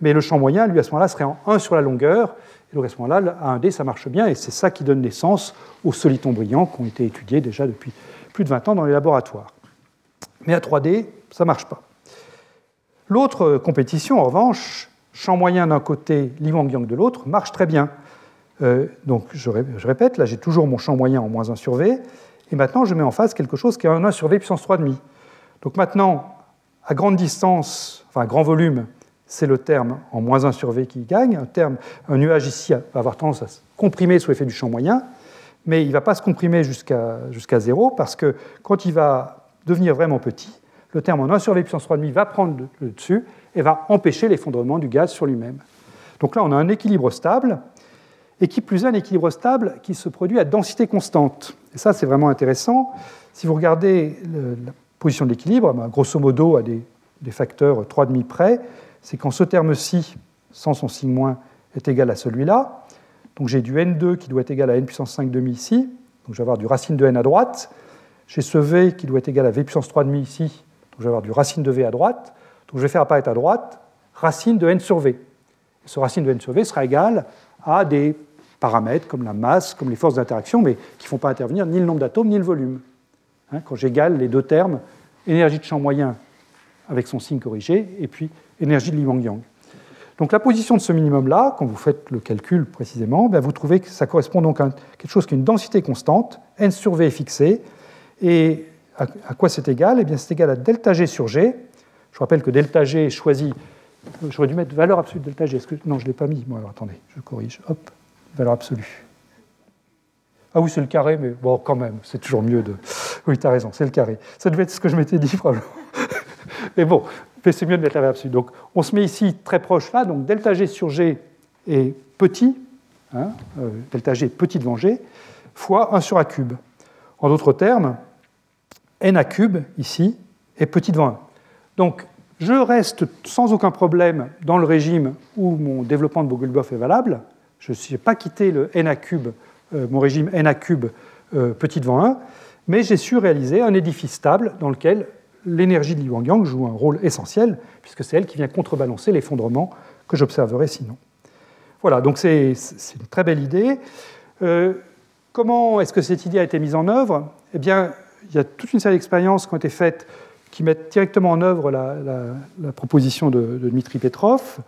mais le champ moyen, lui, à ce moment-là, serait en 1 sur la longueur, et donc à ce moment-là, à 1D, ça marche bien, et c'est ça qui donne naissance aux solitons brillants qui ont été étudiés déjà depuis plus de 20 ans dans les laboratoires. Mais à 3D, ça ne marche pas. L'autre compétition, en revanche, champ moyen d'un côté, Wang-Yang de l'autre, marche très bien. Euh, donc je, répète, là j'ai toujours mon champ moyen en moins 1 sur V, et maintenant je mets en face quelque chose qui est un 1 sur V puissance 3,5. Donc maintenant, à grande distance, enfin à grand volume, c'est le terme en moins 1 sur V qui gagne. Un, terme, un nuage ici va avoir tendance à se comprimer sous l'effet du champ moyen, mais il ne va pas se comprimer jusqu'à jusqu'à 0 parce que quand il va devenir vraiment petit, le terme en 1 sur V puissance 3,5 va prendre le dessus et va empêcher l'effondrement du gaz sur lui-même. Donc là, on a un équilibre stable, et qui plus un équilibre stable qui se produit à densité constante. Et ça, c'est vraiment intéressant. Si vous regardez la position de l'équilibre, ben, grosso modo à des, des facteurs 3,5 près, c'est quand ce terme-ci, sans son signe moins, est égal à celui-là. Donc j'ai du n2 qui doit être égal à n puissance 5 demi ici. Donc je vais avoir du racine de n à droite. J'ai ce v qui doit être égal à v puissance 3 demi ici. Donc je vais avoir du racine de v à droite. Donc je vais faire apparaître à droite racine de n sur v. ce racine de n sur v sera égal à des paramètres comme la masse, comme les forces d'interaction, mais qui ne font pas intervenir ni le nombre d'atomes ni le volume. Hein, quand j'égale les deux termes, énergie de champ moyen avec son signe corrigé, et puis énergie de Li Wang-Yang. Donc la position de ce minimum-là, quand vous faites le calcul précisément, ben, vous trouvez que ça correspond donc à quelque chose qui est une densité constante, n sur v est fixée, et à, quoi c'est égal? Eh bien c'est égal à delta g sur g. Je rappelle que delta g est choisi, j'aurais dû mettre valeur absolue de delta g, non je ne l'ai pas mis, bon alors attendez, je corrige, hop, valeur absolue. Ah oui, c'est le carré, mais bon, quand même, c'est toujours mieux de. Oui, tu as raison, c'est le carré. Ça devait être ce que je m'étais dit, probablement. mais bon, c'est mieux de mettre la valeur. Donc, on se met ici très proche là, donc delta G sur G est petit, hein, euh, delta G est petit devant G, fois 1 sur A cube. En d'autres termes, n A cube, ici, est petit devant 1. Donc, je reste sans aucun problème dans le régime où mon développement de Bogolubov est valable. Je n'ai pas quitté le n A cube, euh, mon régime n A cube euh, petit devant 1, mais j'ai su réaliser un édifice stable dans lequel l'énergie de Li Wang-Yang joue un rôle essentiel, puisque c'est elle qui vient contrebalancer l'effondrement que j'observerai sinon. Voilà, donc c'est une très belle idée. Euh, comment est-ce que cette idée a été mise en œuvre? Eh bien, il y a toute une série d'expériences qui ont été faites qui mettent directement en œuvre la, proposition de, Dmitri Petrov.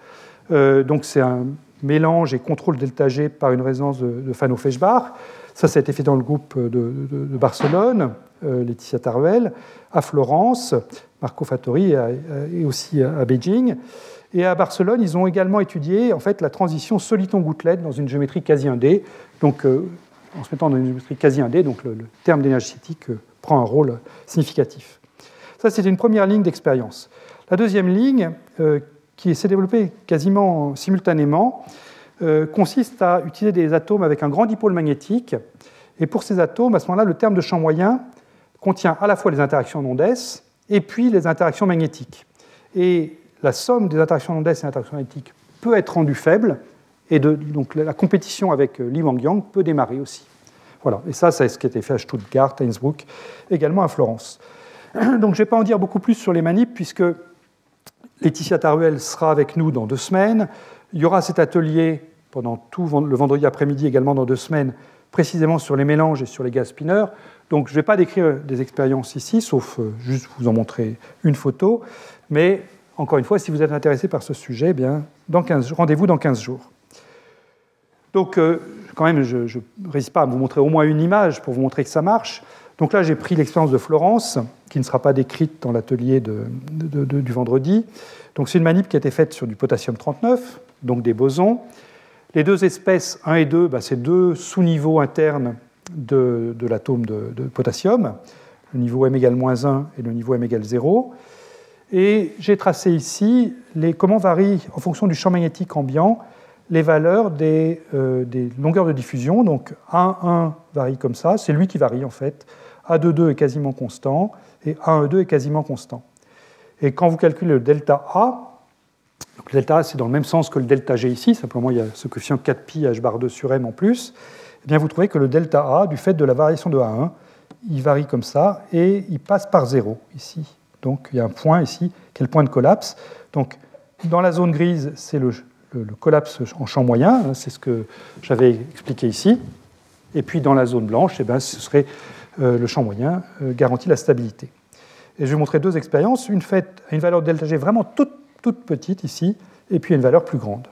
Euh, donc c'est un mélange et contrôle delta G par une résonance de, de Fano-Feshbach. Ça, ça a été fait dans le groupe de, Barcelone, euh, Laetitia Taruel, à Florence, Marco Fattori et, aussi à, Beijing. Et à Barcelone, ils ont également étudié en fait, la transition soliton-gouttelette dans une géométrie quasi 1D. Donc, euh, en se mettant dans une géométrie quasi 1D, donc le, terme d'énergie cinétique prend un rôle significatif. Ça, c'était une première ligne d'expérience. La deuxième ligne, euh, qui s'est développée quasiment simultanément, euh, consiste à utiliser des atomes avec un grand dipôle magnétique. Et pour ces atomes, à ce moment-là, le terme de champ moyen contient à la fois les interactions non et puis les interactions magnétiques. Et la somme des interactions non et interactions magnétiques peut être rendue faible, et donc la compétition avec euh, Li Wangyang peut démarrer aussi. Voilà, et ça, c'est ce qui a été fait à Stuttgart, à Innsbruck, également à Florence. Donc je ne vais pas en dire beaucoup plus sur les manips, puisque Laetitia Taruel sera avec nous dans deux semaines. Il y aura cet atelier pendant le vendredi après-midi, également dans deux semaines, précisément sur les mélanges et sur les gaz spinners. Donc je ne vais pas décrire des expériences ici, sauf euh, juste vous en montrer une photo. Mais encore une fois, si vous êtes intéressé par ce sujet, eh rendez-vous dans 15 jours. Donc, euh, quand même, je ne résiste pas à vous montrer au moins une image pour vous montrer que ça marche. Donc là, j'ai pris l'expérience de Florence, qui ne sera pas décrite dans l'atelier du vendredi. Donc c'est une manip qui a été faite sur du potassium 39, donc des bosons. Les deux espèces 1 et 2, bah, c'est deux sous-niveaux internes de, l'atome de, potassium, le niveau m égale moins 1 et le niveau m égale 0. Et j'ai tracé ici comment varient, en fonction du champ magnétique ambiant, les valeurs des, euh, longueurs de diffusion. Donc 1,1 varie comme ça, c'est lui qui varie en fait. A22 est quasiment constant et A12 est quasiment constant. Et quand vous calculez le delta A, le delta A c'est dans le même sens que le delta G ici, simplement il y a ce coefficient 4pi h bar 2 sur m en plus, eh bien vous trouvez que le delta A, du fait de la variation de A1, il varie comme ça et il passe par 0 ici. Donc il y a un point ici qui est le point de collapse? Donc dans la zone grise, c'est le, collapse en champ moyen, hein, c'est ce que j'avais expliqué ici. Et puis dans la zone blanche, eh bien, ce serait euh, le champ moyen euh, garantit la stabilité. Et je vais vous montrer deux expériences, une faite à une valeur de delta G vraiment toute, toute petite ici, et puis une valeur plus grande.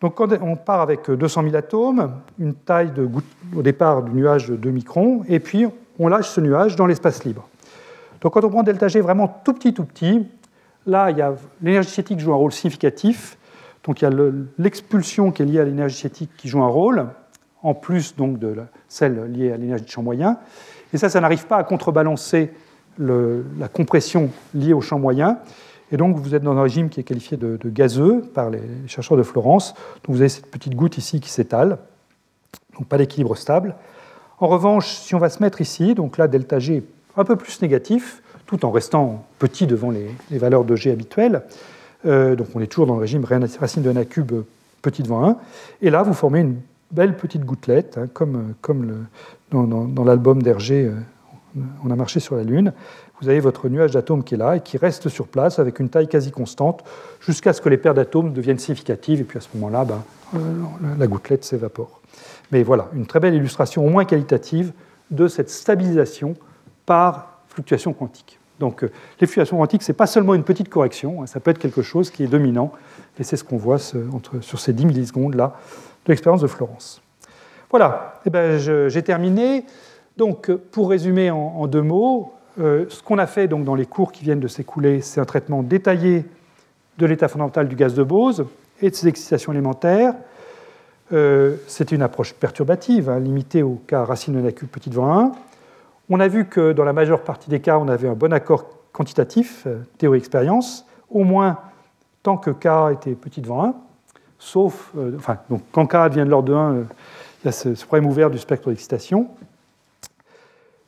Donc quand on part avec 200 000 atomes, une taille au départ du nuage de 2 microns, et puis on lâche ce nuage dans l'espace libre. Donc quand on prend delta G vraiment tout petit, tout petit, là, l'énergie cinétique joue un rôle significatif. Donc il y a l'expulsion qui est liée à l'énergie cinétique qui joue un rôle, en plus donc de celle liée à l'énergie de champ moyen. Et ça, ça n'arrive pas à contrebalancer la compression liée au champ moyen. Et donc, vous êtes dans un régime qui est qualifié de, gazeux par les chercheurs de Florence. Donc, vous avez cette petite goutte ici qui s'étale. Donc, pas d'équilibre stable. En revanche, si on va se mettre ici, donc là, delta G est un peu plus négatif, tout en restant petit devant les, valeurs de G habituelles. Euh, donc, on est toujours dans le régime racine de n cube petit devant 1. Et là, vous formez une belle petite gouttelette, hein, comme, dans, l'album d'Hergé, euh, On a marché sur la Lune. Vous avez votre nuage d'atomes qui est là et qui reste sur place avec une taille quasi constante jusqu'à ce que les paires d'atomes deviennent significatives et puis à ce moment-là, ben, euh, la gouttelette s'évapore. Mais voilà, une très belle illustration, au moins qualitative, de cette stabilisation par fluctuation quantique. Donc euh, les fluctuations quantiques, ce n'est pas seulement une petite correction, hein, ça peut être quelque chose qui est dominant, et c'est ce qu'on voit sur ces 10 millisecondes là de l'expérience de Florence. Voilà, eh ben, j'ai terminé. Donc, pour résumer en, deux mots, euh, ce qu'on a fait donc, dans les cours qui viennent de s'écouler, c'est un traitement détaillé de l'état fondamental du gaz de Bose et de ses excitations élémentaires. Euh, C'était une approche perturbative, hein, limitée au cas racine de la cube petit devant 1. On a vu que dans la majeure partie des cas, on avait un bon accord quantitatif, euh, théorie-expérience, au moins tant que k était petit devant 1 sauf, euh, enfin, donc, quand K devient de l'ordre de 1, euh, il y a ce, problème ouvert du spectre d'excitation.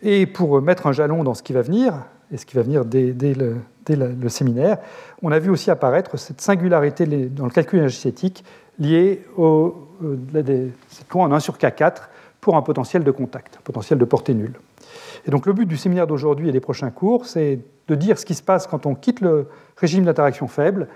Et pour mettre un jalon dans ce qui va venir, et ce qui va venir dès, le, séminaire, on a vu aussi apparaître cette singularité dans le calcul énergétique liée au, euh, cette loi en 1 sur K4 pour un potentiel de contact, un potentiel de portée nulle. Et donc le but du séminaire d'aujourd'hui et des prochains cours, c'est de dire ce qui se passe quand on quitte le régime d'interaction faible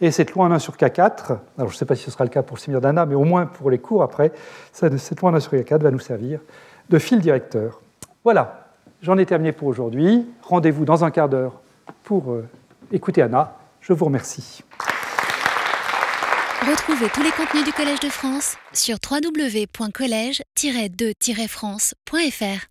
et cette loi en 1 sur K4, alors je ne sais pas si ce sera le cas pour le séminaire d'Anna, mais au moins pour les cours après, cette loi en 1 sur K4 va nous servir de fil directeur. Voilà. J'en ai terminé pour aujourd'hui. Rendez-vous dans un quart d'heure pour euh, écouter Anna. Je vous remercie. Retrouvez tous les contenus du Collège de France sur www.colège-2-france.fr.